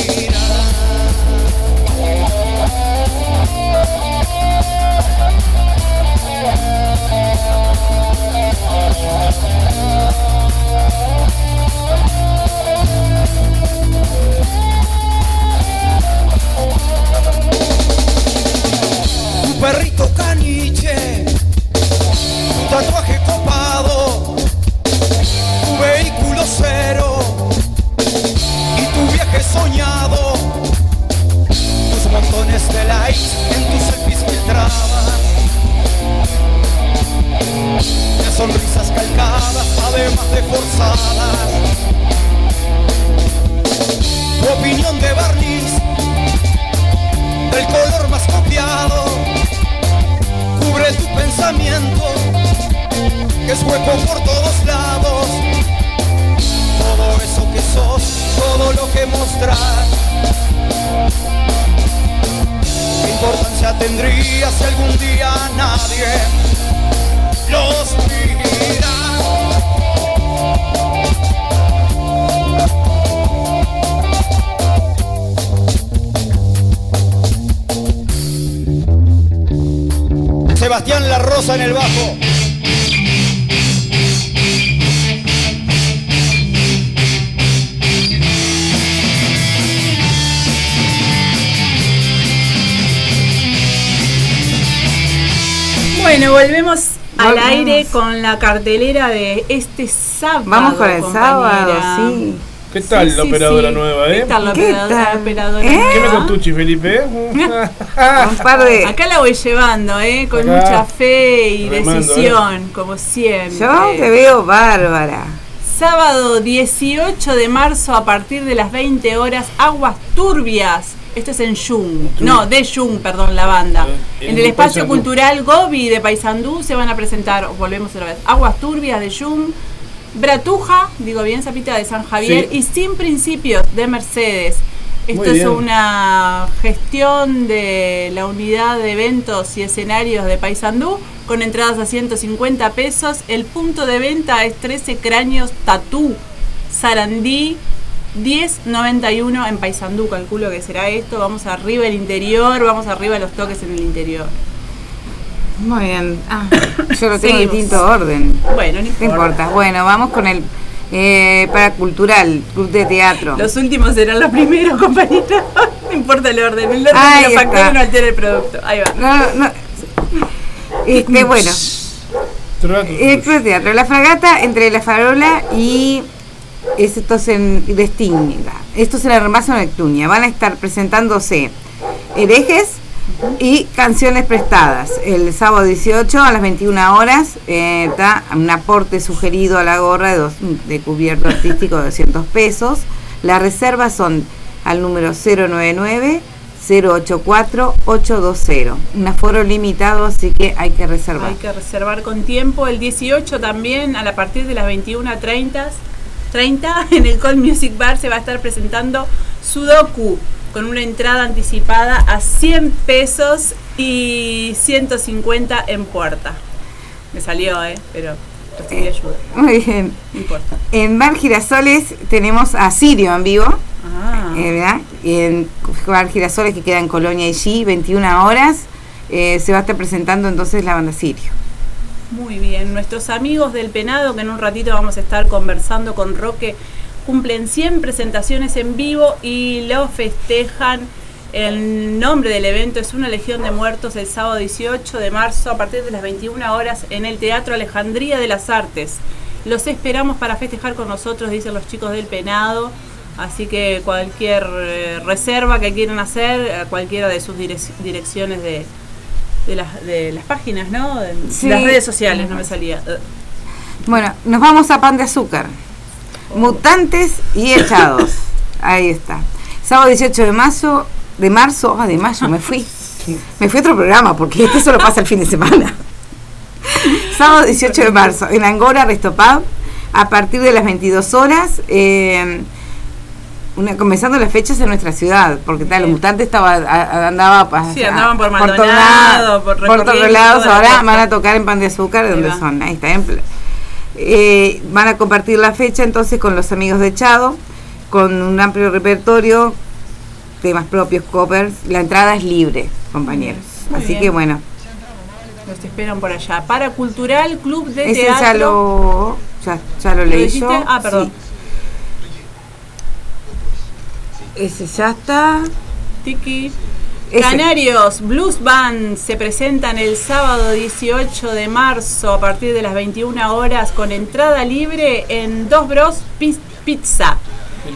Perrito caniche, tu tatuaje copado, tu vehículo cero y tu viaje soñado, tus montones de likes en tus selfies filtradas, de sonrisas calcadas, además de forzadas, tu opinión de barniz, del color más copiado, cubre tu pensamiento, que es hueco por todos lados todo eso que sos, todo lo que mostrás. ¿Qué importancia tendría si algún día nadie los mira? Sebastián La Rosa en el bajo. Bueno, volvemos al Volvemos. aire con la cartelera de este sábado. Vamos con el compañera. sábado, sí. ¿Qué tal Sí, la sí, operadora sí. nueva, eh? ¿Qué tal la ¿Qué operadora, tal? operadora ¿Eh? ¿Qué me contuchi, Felipe? Un par de. Acá la voy llevando, ¿eh? Con Acá. mucha fe y Remando, decisión, como siempre. Yo te veo bárbara. Sábado 18 de marzo a partir de las 20 horas, Aguas Turbias. Esto es en Jung. No, de Jung, perdón, la banda. Eh, En en el espacio cultural Gobi de Paysandú se van a presentar, volvemos otra vez, Aguas Turbias de Jung, Bratuja, digo bien, Zapita de San Javier, Sí. y Sin Principios de Mercedes. Esto es una gestión de la unidad de eventos y escenarios de Paysandú con entradas a 150 pesos. El punto de venta es 13 Cráneos Tatú, Sarandí, 10.91 en Paysandú, calculo que será esto. Vamos arriba el interior, vamos arriba los toques en el interior. Muy bien. Ah, yo lo tengo en distinto orden. Bueno, no No importa. importa. Bueno, vamos con el eh, paracultural, club de teatro. Los últimos serán los primeros, compañero. no importa el orden. El orden Ahí de los factores no altera el producto. Ahí va. No, no. Este, bueno, el club de teatro, la fragata entre la farola y esto es en Destinga. Esto es en el Remazo Neptunia. Van a estar presentándose herejes y canciones prestadas. El sábado 18 a las 21 horas eh, un aporte sugerido a la gorra de, dos- de cubierto artístico de 200 pesos. Las reservas son al número 099 084 820. Un aforo limitado, así que hay que reservar. Hay que reservar con tiempo. El 18 también, a partir de las 21.30 30, en el Call Music Bar se va a estar presentando Sudoku con una entrada anticipada a 100 pesos y 150 en puerta. Me salió, ¿eh? Pero recibí ayuda. Muy bien. No importa. En Bar Girasoles tenemos a Sirio en vivo. Ah. eh, en Bar Girasoles que queda en Colonia y 21 horas, eh, se va a estar presentando entonces la banda Sirio. Muy bien, nuestros amigos del Penado, que en un ratito vamos a estar conversando con Roque, cumplen 100 presentaciones en vivo y lo festejan. El nombre del evento es Una Legión de Muertos el sábado 18 de marzo a partir de las 21 horas en el Teatro Alejandría de las Artes. Los esperamos para festejar con nosotros, dicen los chicos del Penado. Así que cualquier eh, reserva que quieran hacer, a cualquiera de sus direc- direcciones de, de las, de las páginas, ¿no? De Sí. las redes sociales, no me salía. Bueno, nos vamos a Pan de Azúcar. Mutantes y echados. Ahí está. Sábado 18 de marzo, de marzo, ah, de mayo, me fui. Me fui a otro programa porque este solo pasa el fin de semana. Sábado 18 de marzo, en Angora Restopab, a partir de las 22 horas, eh, una- comenzando las fechas en nuestra ciudad, porque tal, los mutantes estaba, a- andaba pa- Sí, andaban por todos Maldonado, lados, por por todos lados, ahora van a tocar en Pan de Azúcar, Ahí donde son, ahí está, en eh, van a compartir la fecha entonces con los amigos de Chado, con un amplio repertorio, temas propios, covers. La entrada es libre, compañeros. Muy Así bien. que bueno, Los esperan por allá. Para Cultural, Club de ese Teatro. ya lo, ya, ya lo ¿Lo leí yo. Ah, perdón. Sí. Ese ya está. Tiki. Canarios Blues Band se presentan el sábado 18 de marzo a partir de las 21 horas con entrada libre en Dos Bros Pizza.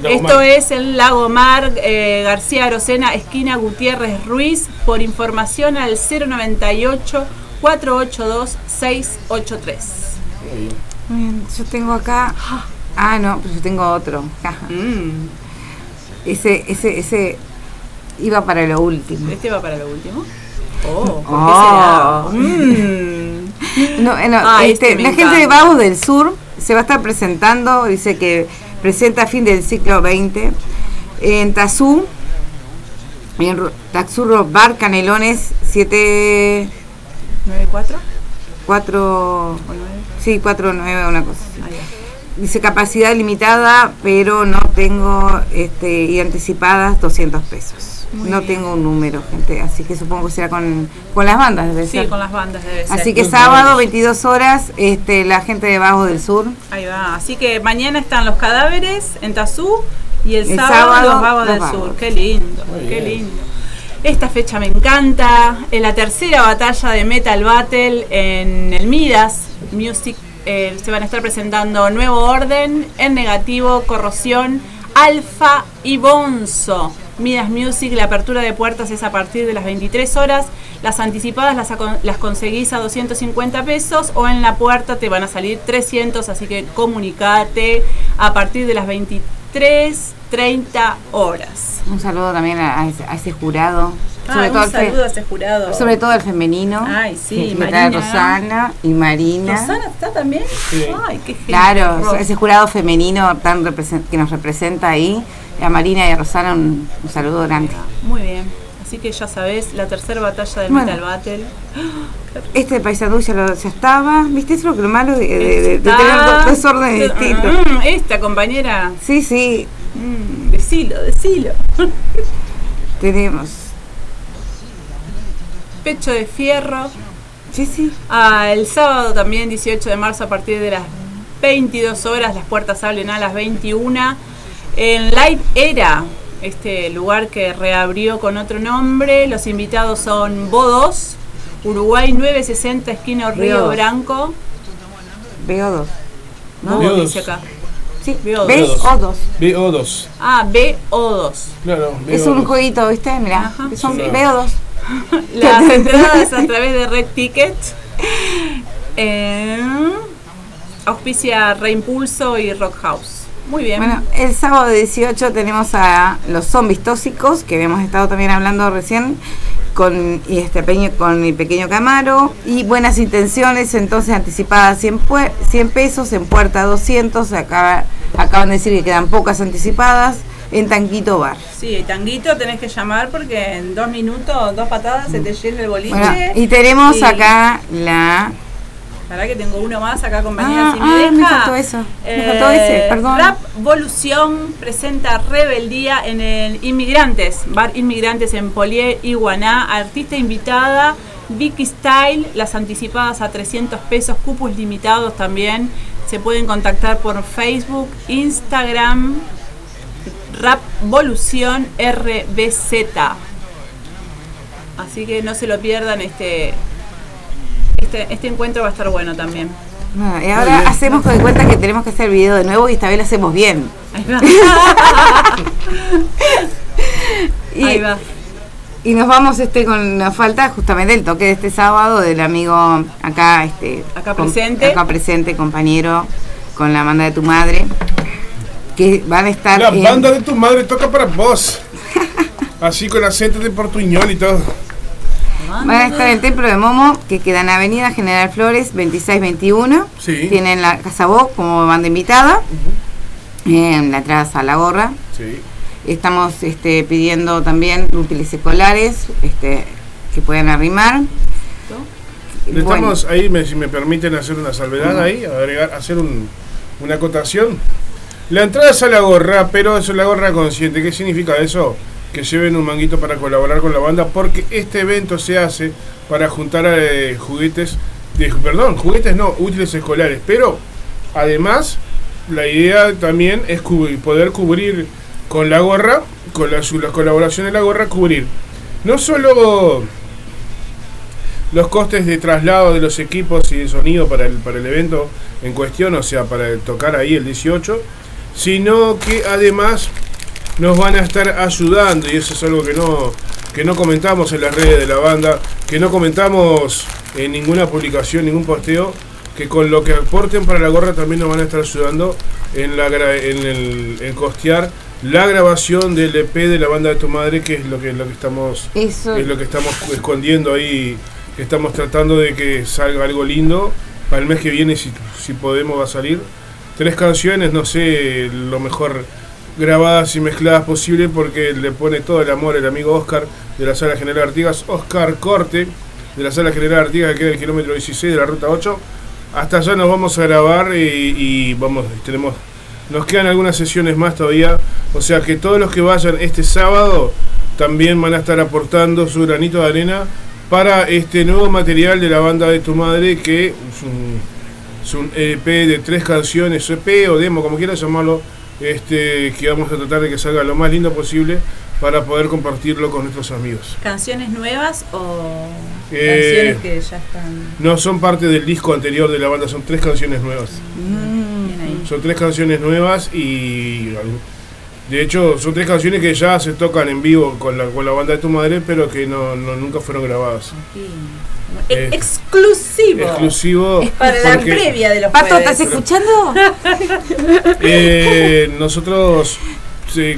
Esto es el Lago Mar, eh, García Arocena, esquina Gutiérrez Ruiz. Por información al 098 482 683. Muy bien, Yo tengo acá. Ah, no, pues yo tengo otro. Mm, Ese, ese, ese iba para lo último. Este va para lo último. Oh, ¿por Oh. qué será? Mm. No, eh, no, Ah, este, este la gente de encanta. Vagos del Sur se va a estar presentando, dice que presenta a fin del ciclo 20 en Tazú, en Rock Bar Canelones 7 ¿94? 4 ¿O 9? sí, 4 9 una cosa así. Dice capacidad limitada, pero no tengo este y anticipadas 200 pesos. Muy no bien. tengo un número, gente, así que supongo que será con, con las bandas, debe Sí, ser. con las bandas debe ser. Así que sábado, bandas. 22 horas, este, la gente de Vagos del Sur. Ahí va. Así que mañana están los cadáveres en Tazú y el, El sábado, sábado, los vagos del sur. Qué lindo, Muy qué bien. lindo. Esta fecha me encanta. En la tercera batalla de Metal Battle en el Midas Music eh, se van a estar presentando Nuevo Orden, En Negativo, Corrosión, Alfa y Bonzo. Midas Music, la apertura de puertas es a partir de las 23 horas. Las anticipadas las, las conseguís a 250 pesos o en la puerta te van a salir 300, así que comunicate a partir de las 23.30 horas. Un saludo también a ese jurado. Ah, sobre, todo un saludo a ese jurado. sobre todo al femenino. Ay, sí, que. Rosana y Marina. ¿Rosana está también? Sí. Ay, qué genial. Claro, Ros- ese jurado femenino tan que nos representa ahí. Y a Marina y a Rosana un, un saludo grande. Muy bien. Así que ya sabés, la tercera batalla del Bueno. Metal Battle. Este paisadú ya, lo- ya estaba. ¿Viste? Eso es lo malo de, de- de- tener dos, dos órdenes distintos. Mm, Esta compañera. Sí, sí, Mm, decilo, decilo. tenemos. Pecho de fierro. Sí, sí. Ah, el sábado también, 18 de marzo, a partir de las 22 horas, las puertas abren a las 21. En Live Era, este lugar que reabrió con otro nombre, los invitados son Bodos, Uruguay 960, esquina Río. Branco. Veo dos. ¿no? Veo Dice dos. acá. Sí, Veo ¿ves? dos. O dos. BO2. Ah, BO2. Claro, Es BO2. un jueguito, ¿viste? Mirá, Ajá. son Sí. veo dos. Las entradas a través de Red Ticket. Eh, auspicia Reimpulso y Rock House. Muy bien. Bueno, el sábado 18 tenemos a los zombies tóxicos, que habíamos estado también hablando recién, con, y este pequeño, con el pequeño Camaro, y buenas intenciones, entonces anticipadas 100, pue- 100 pesos, en puerta 200, acaba, acaban de decir que quedan pocas anticipadas, en Tanquito Bar. Sí, tanguito tenés que llamar porque en dos minutos, dos patadas se te llena el boliche. Bueno, y tenemos Y- acá la... Pará que tengo uno más acá compañera Ah, si ah, me deja. me faltó eso, me faltó ese, perdón. Rap Volución presenta Rebeldía en el Inmigrantes, Bar Inmigrantes en Polié, Iguaná, artista invitada, Vicky Style, las anticipadas a 300 pesos, cupos limitados también. Se pueden contactar por Facebook, Instagram, Rap Volución RBZ. Así que no se lo pierdan este este, este encuentro va a estar bueno también. Y ahora hacemos cuenta que tenemos que hacer video de nuevo y esta vez lo hacemos bien. Ahí va. Y, Ahí va. Y nos vamos este con nos falta justamente el toque de este sábado del amigo acá este Acá presente. acá presente compañero con la banda de tu madre que van a estar La en- banda de tu madre toca para vos. Así con acento de portuñol y todo. van a estar en el templo de Momo que queda en Avenida General Flores 2621 Sí. tienen la Casa Voz como banda invitada en la entrada a la gorra Sí. estamos este, pidiendo también útiles escolares este, que puedan arrimar Bueno. estamos ahí, me- si me permiten hacer una salvedad ahí, agregar, hacer un- una acotación. La entrada es a la gorra, pero es la gorra consciente. ¿Qué significa eso? Que lleven un manguito para colaborar con la banda, porque este evento se hace para juntar eh, juguetes, perdón, juguetes no, útiles escolares. Pero además, la idea también es poder cubrir con la gorra, con la, su- la colaboración de la gorra, cubrir no solo los costes de traslado de los equipos y de sonido para el, para el evento en cuestión, o sea, para tocar ahí el 18, sino que además nos van a estar ayudando, y eso es algo que no, que no comentamos en las redes de la banda, que no comentamos en ninguna publicación, ningún posteo, que con lo que aporten para la gorra también nos van a estar ayudando en, la, en, el, en costear la grabación del EP de la banda de tu madre, que es lo que, lo que estamos Eso. es lo que estamos escondiendo ahí, que estamos tratando de que salga algo lindo. Para el mes que viene, si, si podemos, va a salir. Tres canciones, no sé, lo mejor grabadas y mezcladas posible, porque le pone todo el amor el amigo Oscar de la Sala General Artigas, Oscar Corte, de la Sala General Artigas, que queda el kilómetro 16 de la ruta 8. Hasta allá nos vamos a grabar y, vamos, tenemos nos quedan algunas sesiones más todavía, o sea que todos los que vayan este sábado también van a estar aportando su granito de arena para este nuevo material de la banda de tu madre que es un EP de tres canciones, EP o demo, como quieras llamarlo, este, que vamos a tratar de que salga lo más lindo posible para poder compartirlo con nuestros amigos. ¿Canciones nuevas o Eh, canciones que ya están No son parte del disco anterior de la banda, son tres canciones nuevas. ahí? Son tres canciones nuevas y de hecho son tres canciones que ya se tocan en vivo con la, con la banda de tu madre, pero que no, no- nunca fueron grabadas. E- exclusivo. Exclusivo. Es para la previa de los Pato, jueves. ¿estás escuchando? eh, nosotros sí,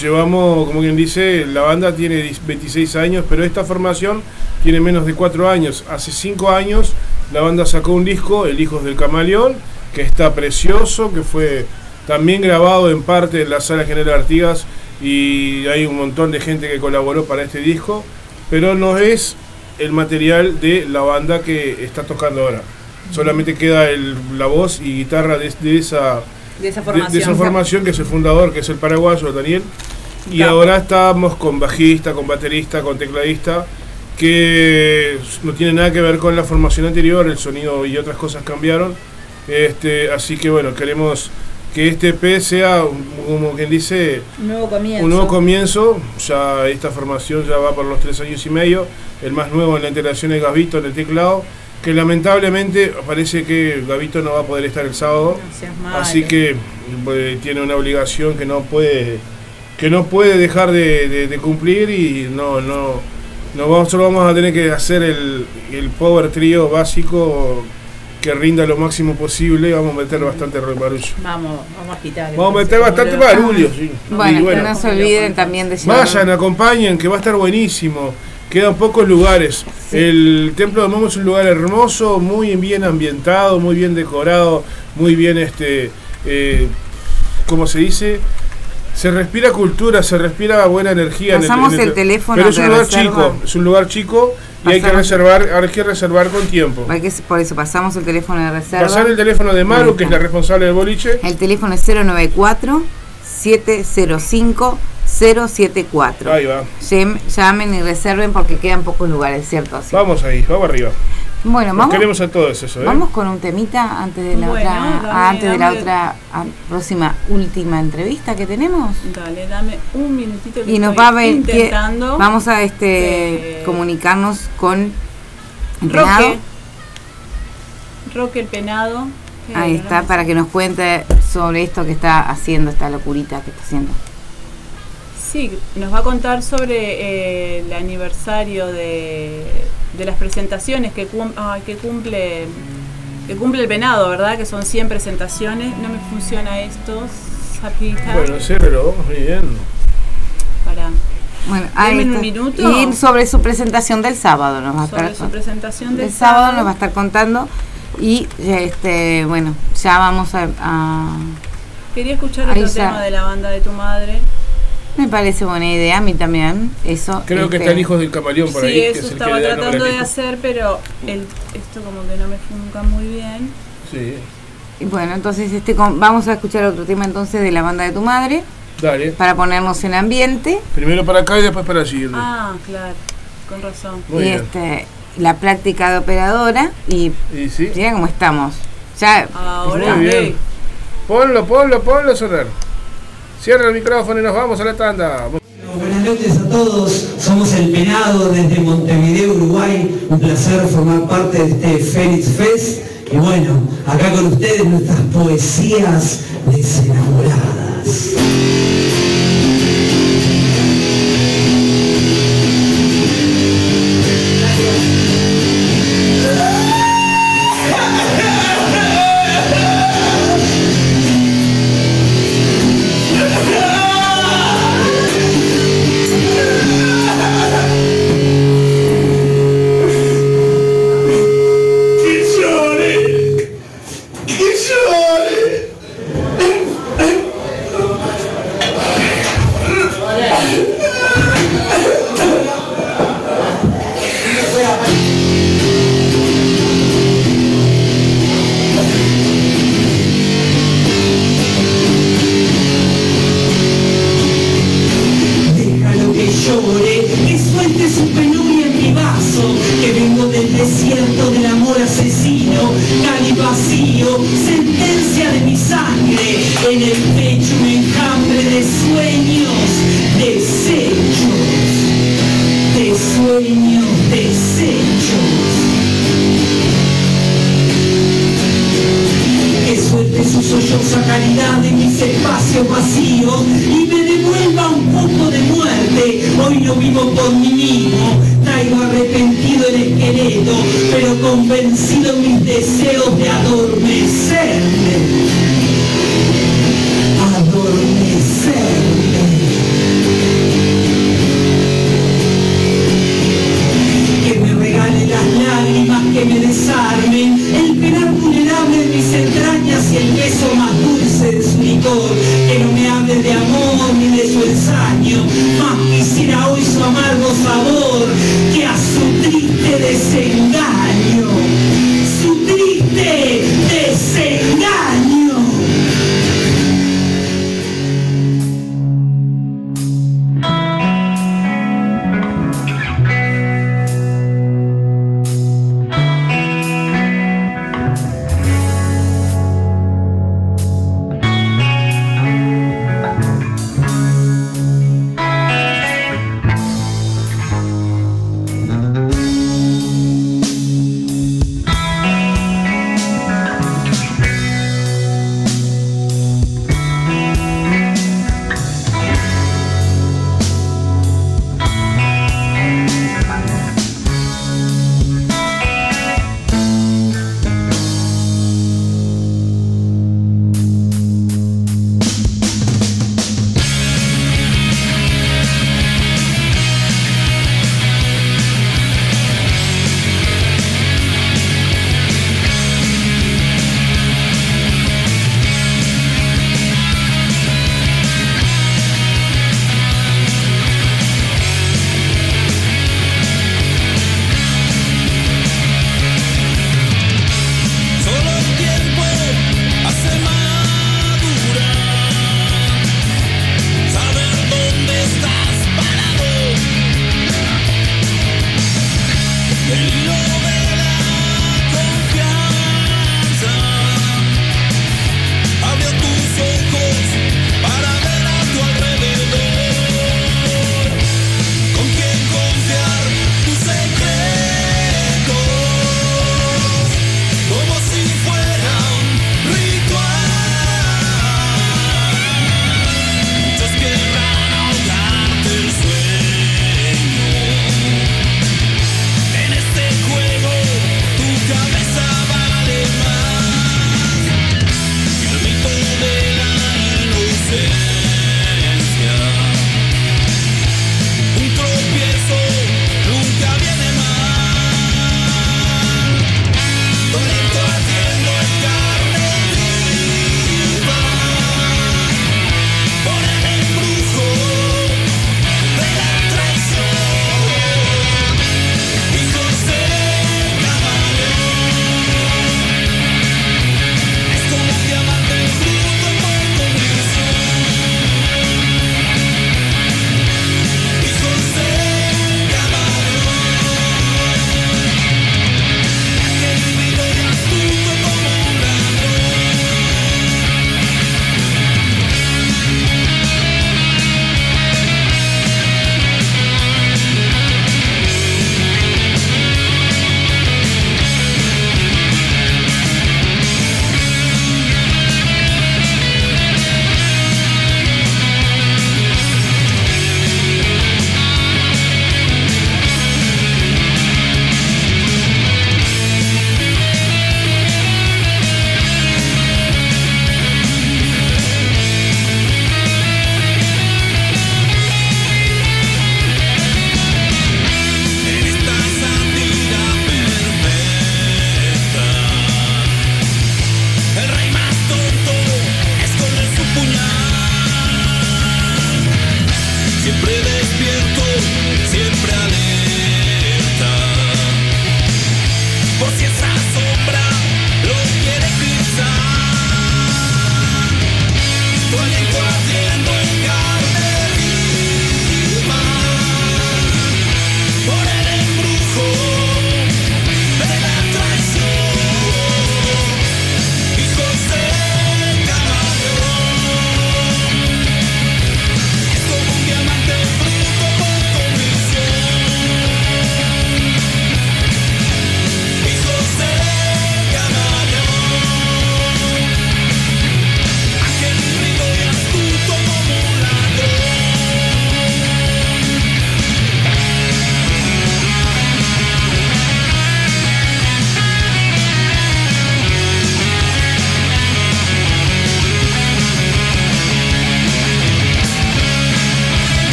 llevamos, como quien dice, la banda tiene 26 años, pero esta formación tiene menos de 4 años. Hace 5 años la banda sacó un disco, El Hijos del Camaleón, que está precioso, que fue también grabado en parte en la Sala General Artigas y hay un montón de gente que colaboró para este disco, pero no es el material de la banda que está tocando ahora. Solamente queda el- la voz y guitarra de, de esa De esa de- formación. de esa formación que es el fundador, que es el paraguayo Daniel. Y Capo. ahora estamos con bajista, con baterista, con tecladista, que no tiene nada que ver con la formación anterior, el sonido y otras cosas cambiaron. Este, así que bueno, queremos que este EP sea, como quien dice, Un nuevo comienzo. un nuevo comienzo. Ya esta formación ya va por los tres años y medio. El más nuevo en la integración es Gavito en el teclado, que lamentablemente parece que Gavito no va a poder estar el sábado. No. Así que eh, tiene una obligación que no puede que no puede dejar de, de- de cumplir y no no no vamos solo vamos a tener que hacer el, el power trío básico que rinda lo máximo posible vamos a meter bastante barullo. Vamos, vamos a quitar. Vamos a meter bastante barullo, sí. Bueno, Y que no se olviden también de llevar. Vayan, acompañen, que va a estar buenísimo. Quedan pocos lugares. El Templo de Momo es un lugar hermoso, muy bien ambientado, muy bien decorado, muy bien, este, eh, ¿cómo se dice? Se respira cultura, se respira buena energía. en Pasamos el teléfono Pero es un lugar reserva. chico, es un lugar chico y hay que Pasamos- reservar, hay que reservar con tiempo. Hay que- por eso pasamos el teléfono de reserva. Pasar el teléfono de Maru, que es la responsable del boliche. El teléfono es 094 705 074. Ahí va. Llam- Llamen y reserven porque quedan pocos lugares, ¿cierto? Sí. Vamos ahí, vamos arriba. Bueno, Nos vamos, queremos a todos eso, ¿eh? vamos con un temita antes de la Bueno, otra, dame- antes de la dame- otra ah, próxima última entrevista que tenemos. Dale, dame un minutito que Y nos va a ver que intentando. vamos a este Eh, comunicarnos con penado. Roque. Roque el penado. Ahí está, para que nos cuente sobre esto que está haciendo, esta locurita que está haciendo. Sí, nos va a contar sobre eh, el aniversario de, de las presentaciones que, cum- que cumple que cumple el penado, ¿verdad? Que son 100 presentaciones. No me funciona esto, Zapita. Bueno, cero, muy bien. para Bueno, ahí un minuto. Y sobre su presentación del sábado nos va a sobre estar su presentación del el sábado nos va a estar contando y este bueno ya vamos a, a- Quería escuchar otro tema de la banda de tu madre. Me parece buena idea a mí también eso Creo que este, está el hijo del camaleón por sí, ahí. que eso es estaba tratando de hacer, pero el, esto como que no me funca muy bien. Sí, y bueno entonces este vamos a escuchar otro tema entonces de la banda de tu madre dale. para ponernos en ambiente Primero para acá y después para siguiente. Ah, claro, con razón. Muy y bien. este la práctica de operadora y Y sí. mira cómo estamos ya Ahora Muy bien. Ponlo, ponlo, ponlo a sonar. Cierra el micrófono y nos vamos a la tanda. Buenas noches a todos, somos el Penado desde Montevideo, Uruguay. Un placer formar parte de este Fénix Fest. Y bueno, acá con ustedes nuestras poesías desenamoradas.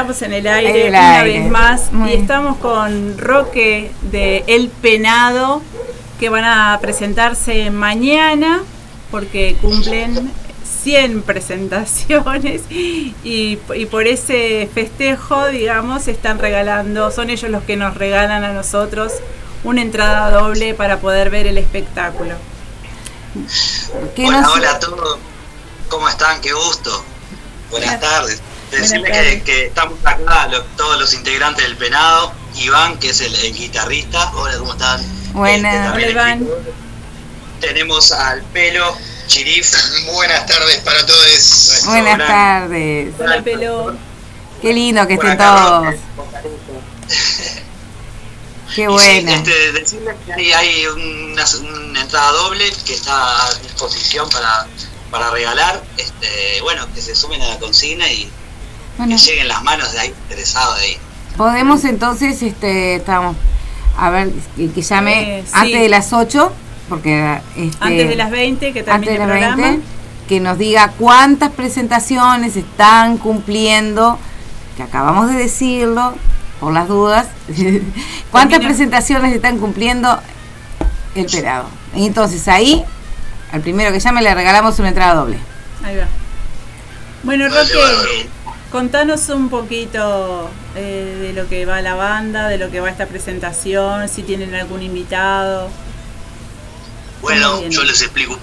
Estamos en el aire El una aire. vez más Muy y estamos con Roque de El Penado que van a presentarse mañana porque cumplen 100 presentaciones y, y por ese festejo, digamos, están regalando, son ellos los que nos regalan a nosotros una entrada doble para poder ver el espectáculo. ¿Qué Hola, nos- hola a todos. ¿Cómo están? Qué gusto. Buenas Buenas- tardes. Decirle que, estamos acá lo- todos los integrantes del Penado. Iván, que es el, el guitarrista. Hola, ¿cómo están? Buenas. Este, Hola, Iván. Tenemos al pelo, Chirif. Buenas tardes para todos. Buenas gran- tardes. Hola, Pelo. Qué lindo que estén todos. Qué Y buena. sí, este, decirles que hay, hay una, una entrada doble que está a disposición para, para regalar. Este, bueno, que se sumen a la consigna y Bueno, que lleguen las manos de ahí interesados de ahí. podemos entonces, este, estamos, a ver, que, que llame Eh, sí. antes de las 8, porque este, Antes de las 20 que de el las programa. 20, que nos diga cuántas presentaciones están cumpliendo, que acabamos de decirlo, por las dudas, cuántas presentaciones están cumpliendo el pelado. Y entonces ahí, al primero que llame le regalamos una entrada doble. Ahí va. Bueno, Vale, Roque. Contanos un poquito eh, de lo que va la banda, de lo que va esta presentación, si tienen algún invitado. Bueno, yo les explico.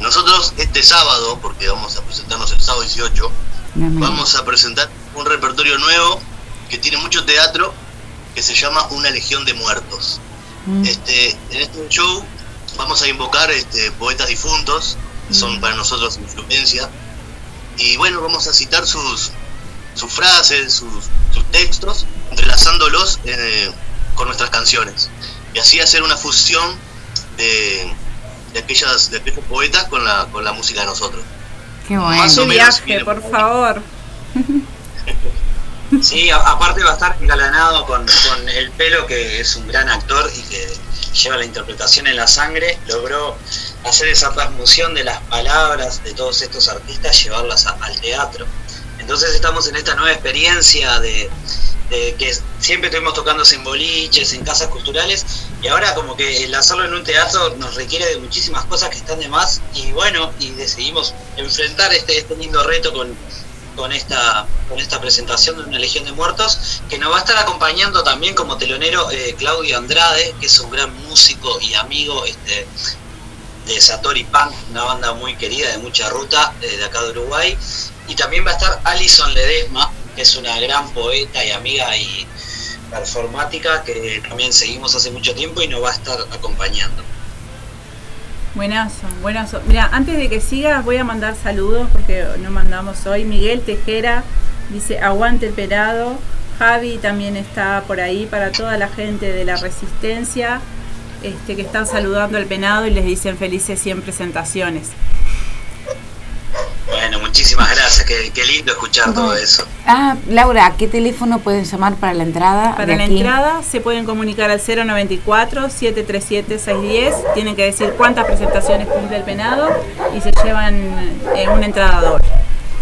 Nosotros este sábado, porque vamos a presentarnos el sábado 18, vamos a presentar un repertorio nuevo que tiene mucho teatro que se llama Una Legión de Muertos. Mm. Este, en este show vamos a invocar este, poetas difuntos, que son para nosotros influencia, y bueno, vamos a citar sus, sus frases, sus, sus textos, entrelazándolos eh, con nuestras canciones. Y así hacer una fusión de, de aquellas, de aquellos poetas con la, con la música de nosotros. Qué bueno. Más o menos viaje, por favor. Sí, a- aparte va a estar engalanado con, con el pelo, que es un gran actor y que lleva la interpretación en la sangre. Logró hacer esa transmisión de las palabras de todos estos artistas, llevarlas a- al teatro. Entonces estamos en esta nueva experiencia de, que siempre estuvimos tocándose en boliches, en casas culturales, y ahora como que el hacerlo en un teatro nos requiere de muchísimas cosas que están de más, y bueno, y decidimos enfrentar este, este lindo reto con, con esta con esta presentación de una Legión de Muertos, que nos va a estar acompañando también como telonero eh, Claudio Andrade, que es un gran músico y amigo este, de Satori Punk, una banda muy querida de mucha ruta eh, de acá de Uruguay, y también va a estar Alison Ledesma, que es una gran poeta y amiga y performática que también seguimos hace mucho tiempo y nos va a estar acompañando. Buenazo, buenazo. Mira, antes de que sigas voy a mandar saludos porque no mandamos hoy. Miguel Tejera dice aguante el pelado. Javi también está por ahí para toda la gente de la resistencia este, que están saludando al penado y les dicen felices 100 presentaciones. Bueno, muchísimas gracias, qué, qué lindo escuchar todo eso. Ah, Laura, ¿a qué teléfono pueden llamar para la entrada? Para de la aquí? entrada se pueden comunicar al 094-737-610. Tienen que decir cuántas presentaciones cumple el penado y se llevan eh, una entrada doble.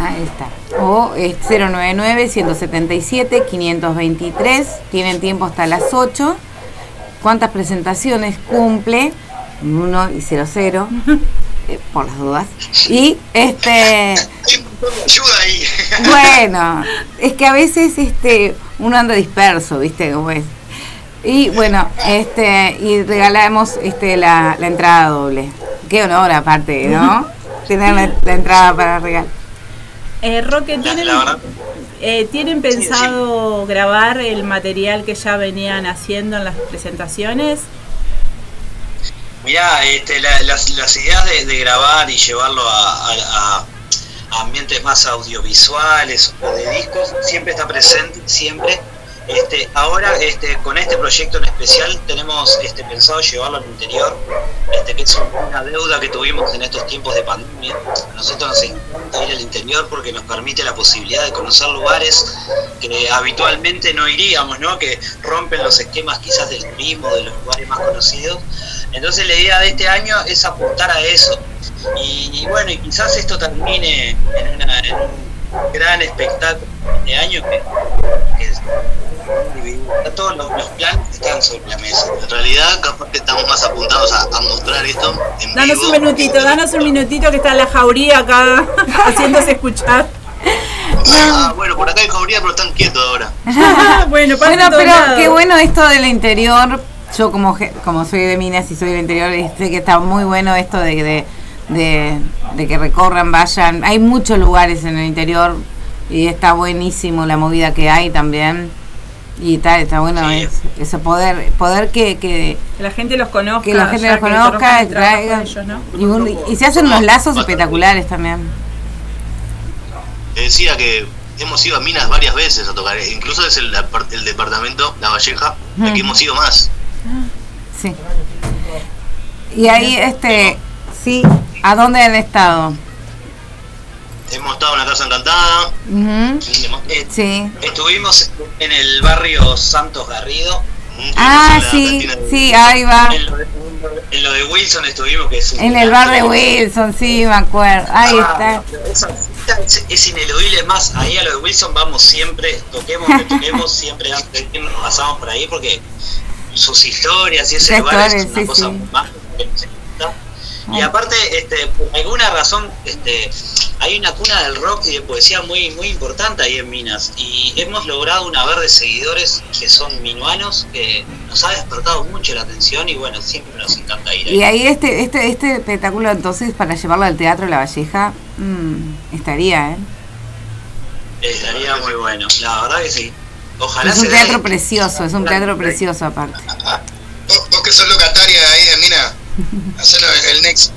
Ahí está. O es 099-177-523. Tienen tiempo hasta las 8. ¿Cuántas presentaciones cumple? 1 y 00. eh, por las dudas. Y este. Ayuda ahí. Bueno, es que a veces este uno anda disperso, ¿viste? Cómo es. Y bueno, este y regalamos este la, la entrada doble. Qué honor aparte, ¿no? Tener la, la entrada para regalar. Eh, Roque, ¿tienen, eh, ¿tienen pensado grabar el material que ya venían haciendo en las presentaciones? Mirá, este, la- las, ideas de, grabar y llevarlo a ambientes más audiovisuales o de discos siempre está presente, siempre. Este, ahora, este, con este proyecto en especial, tenemos este, pensado llevarlo al interior, este, que es una deuda que tuvimos en estos tiempos de pandemia. A nosotros nos encanta ir al interior porque nos permite la posibilidad de conocer lugares que habitualmente no iríamos, ¿no? que rompen los esquemas quizás del turismo, de los lugares más conocidos. Entonces la idea de este año es apuntar a eso. Y, y bueno, y quizás esto termine en, una- en un gran espectáculo de año que, que es- todos los, los planes están sobre la mesa. En realidad, capaz que estamos más apuntados a, a mostrar esto en Danos vivo. un minutito, danos un minutito que está la jauría acá haciéndose escuchar. Ah, bueno, por acá hay jauría, pero están quietos ahora. bueno, pasa Bueno, pero qué bueno esto del interior. Yo como como soy de Minas y soy del interior, sé que está muy bueno esto de, de, de, de que recorran, vayan. Hay muchos lugares en el interior y está buenísimo la movida que hay también. Y está, está bueno es- eso poder poder que, que, Que la gente los conozca. que la gente los conozca, conozcan el trabajo traiga. de ellos, ¿no? y, un- y se hacen unos lazos espectaculares también. Te decía que hemos ido a Minas varias veces a tocar, incluso es el, el departamento La Valleja, Mm. hemos ido más. Sí. Y ahí, este, sí, ¿a dónde han estado? Hemos estado en la Casa Encantada. Eh, Sí. Estuvimos en el barrio Santos Garrido. Ah, sí, sí, ahí va. En lo, de, en lo de Wilson estuvimos, que es un En el bar de Wilson, sí, me acuerdo. Ahí Ah, está. Es, es ineludible, más, ahí a lo de Wilson vamos siempre, toquemos, que toquemos, siempre antes de irnos pasamos por ahí porque sus historias y ese lugar es una sí, cosa sí. más. Y aparte, este, por alguna razón, este, hay una cuna del rock y de poesía muy, muy importante ahí en Minas. Y hemos logrado una verde de seguidores que son minuanos, que nos ha despertado mucho la atención y bueno, siempre nos encanta ir ahí. Y ahí este, este, este espectáculo entonces para llevarlo al Teatro La Valleja, mm, estaría, ¿eh? Estaría muy bueno, la verdad que sí. Ojalá Es un teatro precioso, es un teatro precioso aparte. Vos que sos locataria ahí de Mina, hacenos el next.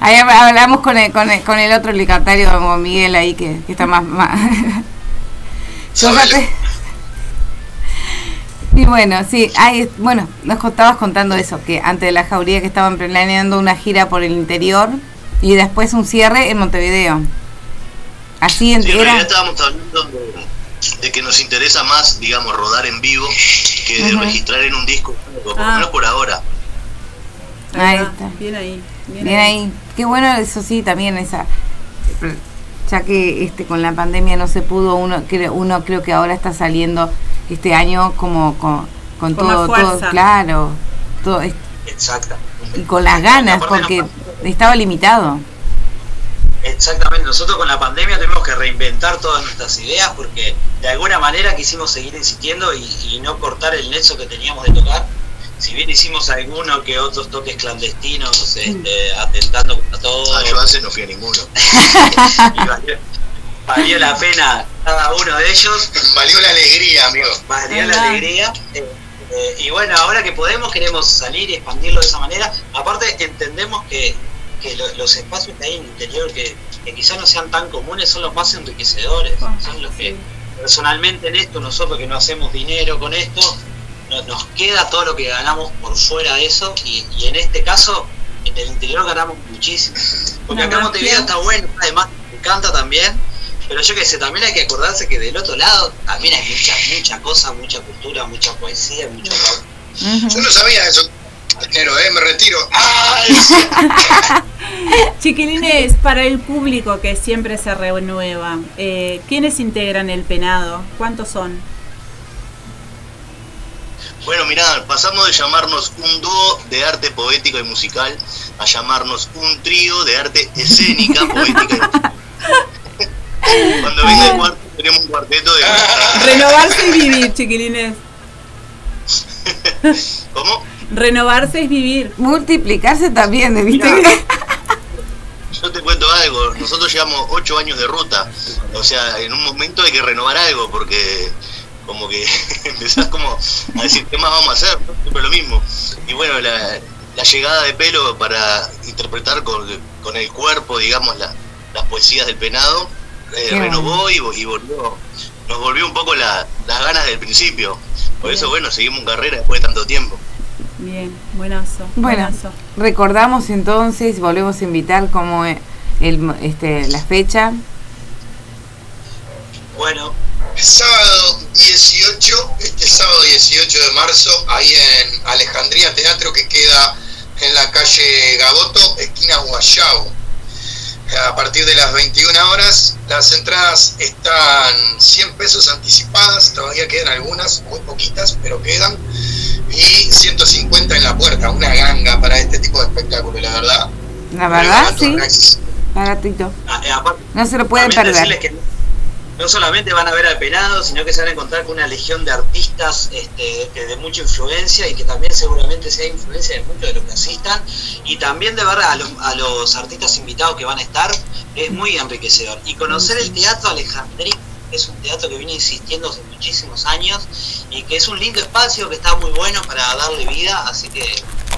Ahí hab- hablamos con el, con el, con el otro licatario, con Miguel ahí, que, que está más... más. Y bueno, sí, ahí, bueno, nos estabas contando eso, que antes de la jauría que estaban planeando una gira por el interior y después un cierre en Montevideo. Así Sí, en estábamos hablando de, de que nos interesa más, digamos, rodar en vivo que de registrar en un disco, por lo Ah. menos por ahora. Ahí va, está. Bien ahí. Bien, Bien ahí. Qué bueno eso sí, también esa ya que este con la pandemia no se pudo, uno creo, uno creo que ahora está saliendo este año como con, con Con todo, todo, claro, todo Exacta. y con las ganas porque estaba limitado. Exactamente, nosotros con la pandemia tuvimos que reinventar todas nuestras ideas porque de alguna manera quisimos seguir insistiendo y, y no cortar el nexo que teníamos de tocar. Si bien hicimos alguno que otros toques clandestinos, este, atentando contra todo. Ah, yo hace no fui a ninguno. y valió, valió la pena cada uno de ellos. Valió la alegría, amigo. Valió la alegría. Eh, eh, y bueno, ahora que podemos, queremos salir y expandirlo de esa manera. Aparte, entendemos que, que lo- los espacios que hay en el interior, que, que quizás no sean tan comunes, son los más enriquecedores. Son los que, personalmente, en esto, nosotros que no hacemos dinero con esto, no- nos queda todo lo que ganamos por fuera de eso. Y, y en este caso, en el interior ganamos muchísimo. Porque acá Montevideo está bueno, además me encanta también. Pero yo que sé, también hay que acordarse que del otro lado también hay mucha, mucha cosa, mucha cultura, mucha poesía, mucho rock. Yo no sabía eso. Dinero, eh, me retiro. Chiquilines, para el público que siempre se renueva, eh, ¿quiénes integran el penado? ¿Cuántos son? Bueno, mirá, pasamos de llamarnos un dúo de arte poético y musical a llamarnos un trío de arte escénica, poética y musical. Cuando venga el cuarto, tenemos un cuarteto de... Renovarse y vivir, chiquilines. ¿Cómo? Renovarse es vivir. Multiplicarse también, ¿viste? Yo te cuento algo, nosotros llevamos ocho años de ruta, o sea, en un momento hay que renovar algo porque como que empezás como a decir qué más vamos a hacer, ¿no? siempre lo mismo. Y bueno, la, la llegada de pelo para interpretar con, con el cuerpo, digamos, la- las poesías del penado, eh, renovó y, vo- y volvió, nos volvió un poco la- las ganas del principio. Por eso, bueno, seguimos en carrera después de tanto tiempo. Bien, buenazo. Bueno, buenazo. recordamos entonces, volvemos a invitar como eh, el, este, la fecha. Bueno, Sábado 18, este sábado 18 de marzo, ahí en Alejandría Teatro, que queda en la calle Gaboto, esquina Guayabo. a partir de las 21 horas. Las entradas están 100 pesos anticipadas, todavía quedan algunas, muy poquitas, pero quedan. Y 150 en la puerta, una ganga para este tipo de espectáculo, la verdad. La verdad, sí. Baratito. Ah, eh, aparte, No se lo pueden perder. que no solamente van a ver al penado, sino que se van a encontrar con una legión de artistas este, de mucha influencia y que también seguramente sea influencia de muchos de los que asistan. Y también de ver a los, a los artistas invitados que van a estar es muy enriquecedor. Y conocer el teatro Alejandría, que es un teatro que viene insistiendo hace muchísimos años y que es un lindo espacio que está muy bueno para darle vida, así que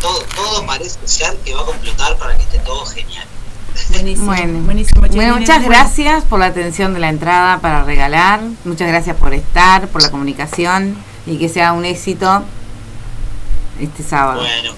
todo, todo parece ser que va a completar para que esté todo genial. Buenísimo. Bueno, buenísimo, bueno, muchas gracias por la atención de la entrada para regalar. Muchas gracias por estar, por la comunicación y que sea un éxito este sábado. Bueno,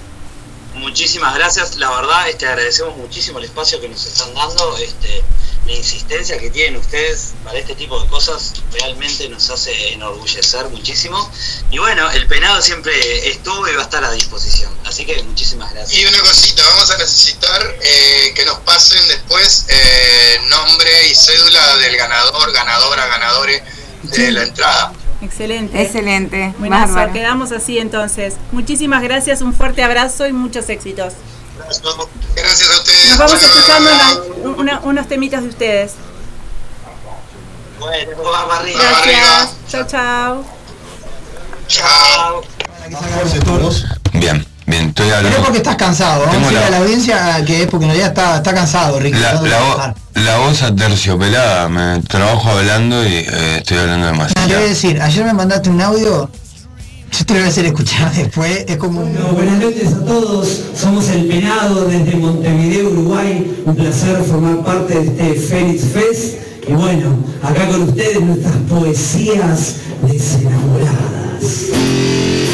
muchísimas gracias. La verdad, este, agradecemos muchísimo el espacio que nos están dando, este, la insistencia que tienen ustedes para este tipo de cosas realmente nos hace enorgullecer muchísimo. Y bueno, el penado siempre estuvo y va a estar a disposición. Así que muchísimas gracias. Y una cosita, vamos a necesitar eh, que nos pasen después eh, nombre y cédula del ganador, ganadora, ganadores de la entrada. Excelente. Excelente. Buenazo, quedamos así entonces. Muchísimas gracias, un fuerte abrazo y muchos éxitos. Gracias a ustedes. Nos vamos escuchando una- una- unos temitas de ustedes. Bueno, vamos arriba. Gracias. Chao, chao. Chao. Bien, bien, estoy Pero es hablando. porque estás cansado. Vamos a la- a la audiencia que es porque en realidad está, está cansado, Ricky. La, la, vo- la voz aterciopelada, me trabajo hablando y eh, estoy hablando Ah, Te voy a demasiado. decir, ayer me mandaste un audio, yo te lo voy a hacer escuchar después, es como un... Bueno, buenas noches a todos, somos El Penado desde Montevideo, Uruguay. Un placer formar parte de este Félix Fest. Y bueno, acá con ustedes nuestras poesías desenamoradas.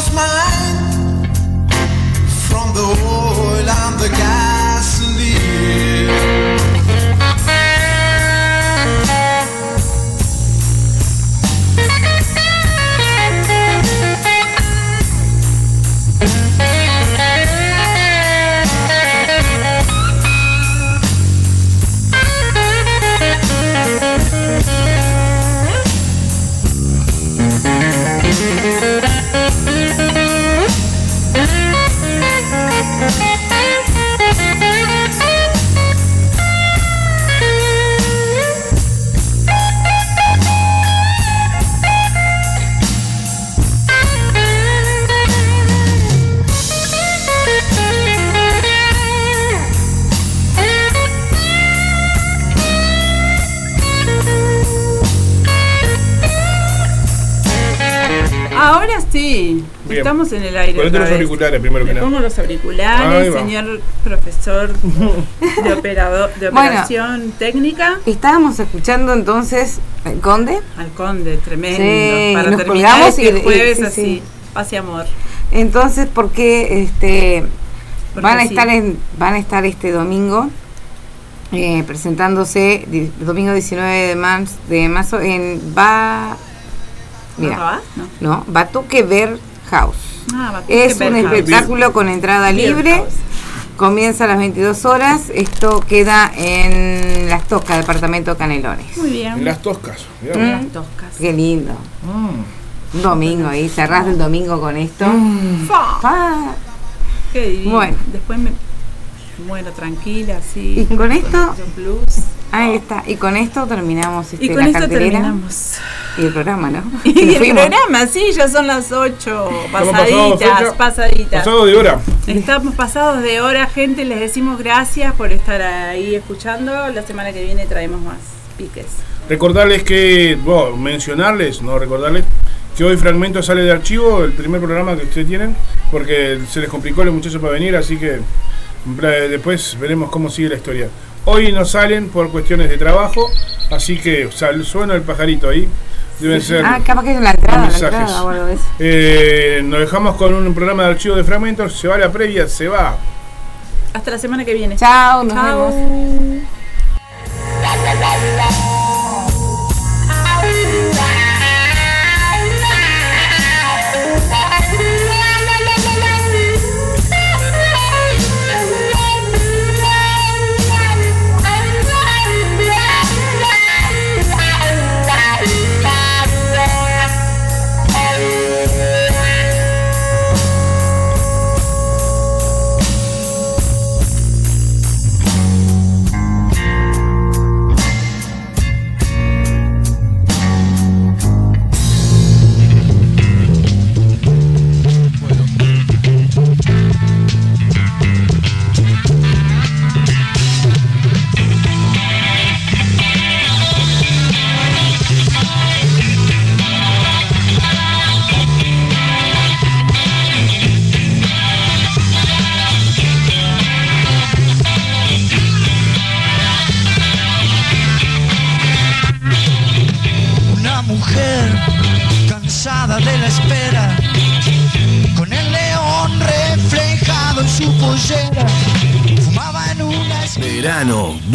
was my estamos en el aire. Ponete los vez. auriculares primero que nada. pongo los auriculares, va. señor profesor de, operador, de Bueno. operación técnica. Estábamos escuchando entonces el Conde. Al conde, tremendo. Sí, para nos terminar este y- jueves sí, así, sí. paz y amor. Entonces, porque este Porque van a sí. estar en, van a estar este domingo eh, presentándose di- domingo 19 de marzo, de marzo en ba mira, ¿Barrabás? No. no, Batuque Bear House. Ah, Es un House. espectáculo con entrada libre. House. Comienza a las 22 horas. Esto queda en Las Toscas, departamento de Canelones. Muy bien. En las toscas. Mm. Las toscas. Qué lindo. Mm. Un domingo ahí, cerrás el domingo con esto. Fa. Pa. Qué divino. Bueno. Después me muero tranquila, así. Y con esto-. Ahí está. Y con esto terminamos este, Y con la esto cartelera terminamos. y el programa, ¿no? Y el fuimos. programa, sí, ya son las 8, Estamos pasados de pasaditas, pasaditas. Pasado de hora. Estamos pasados de hora, gente, les decimos gracias por estar ahí escuchando. La semana que viene traemos más piques. Recordarles que, bueno, mencionarles, no recordarles, que hoy Fragmento sale de archivo, el primer programa que ustedes tienen, porque se les complicó a los muchachos para venir, así que después veremos cómo sigue la historia. Hoy no salen por cuestiones de trabajo, así que sal- suena el pajarito ahí. Deben ser. Ah, capaz que es la entrada, la o. Eh, nos dejamos con un programa de archivo de fragmentos. Se va la previa, se va. Hasta la semana que viene. Chao, nos Chao. vemos. Verano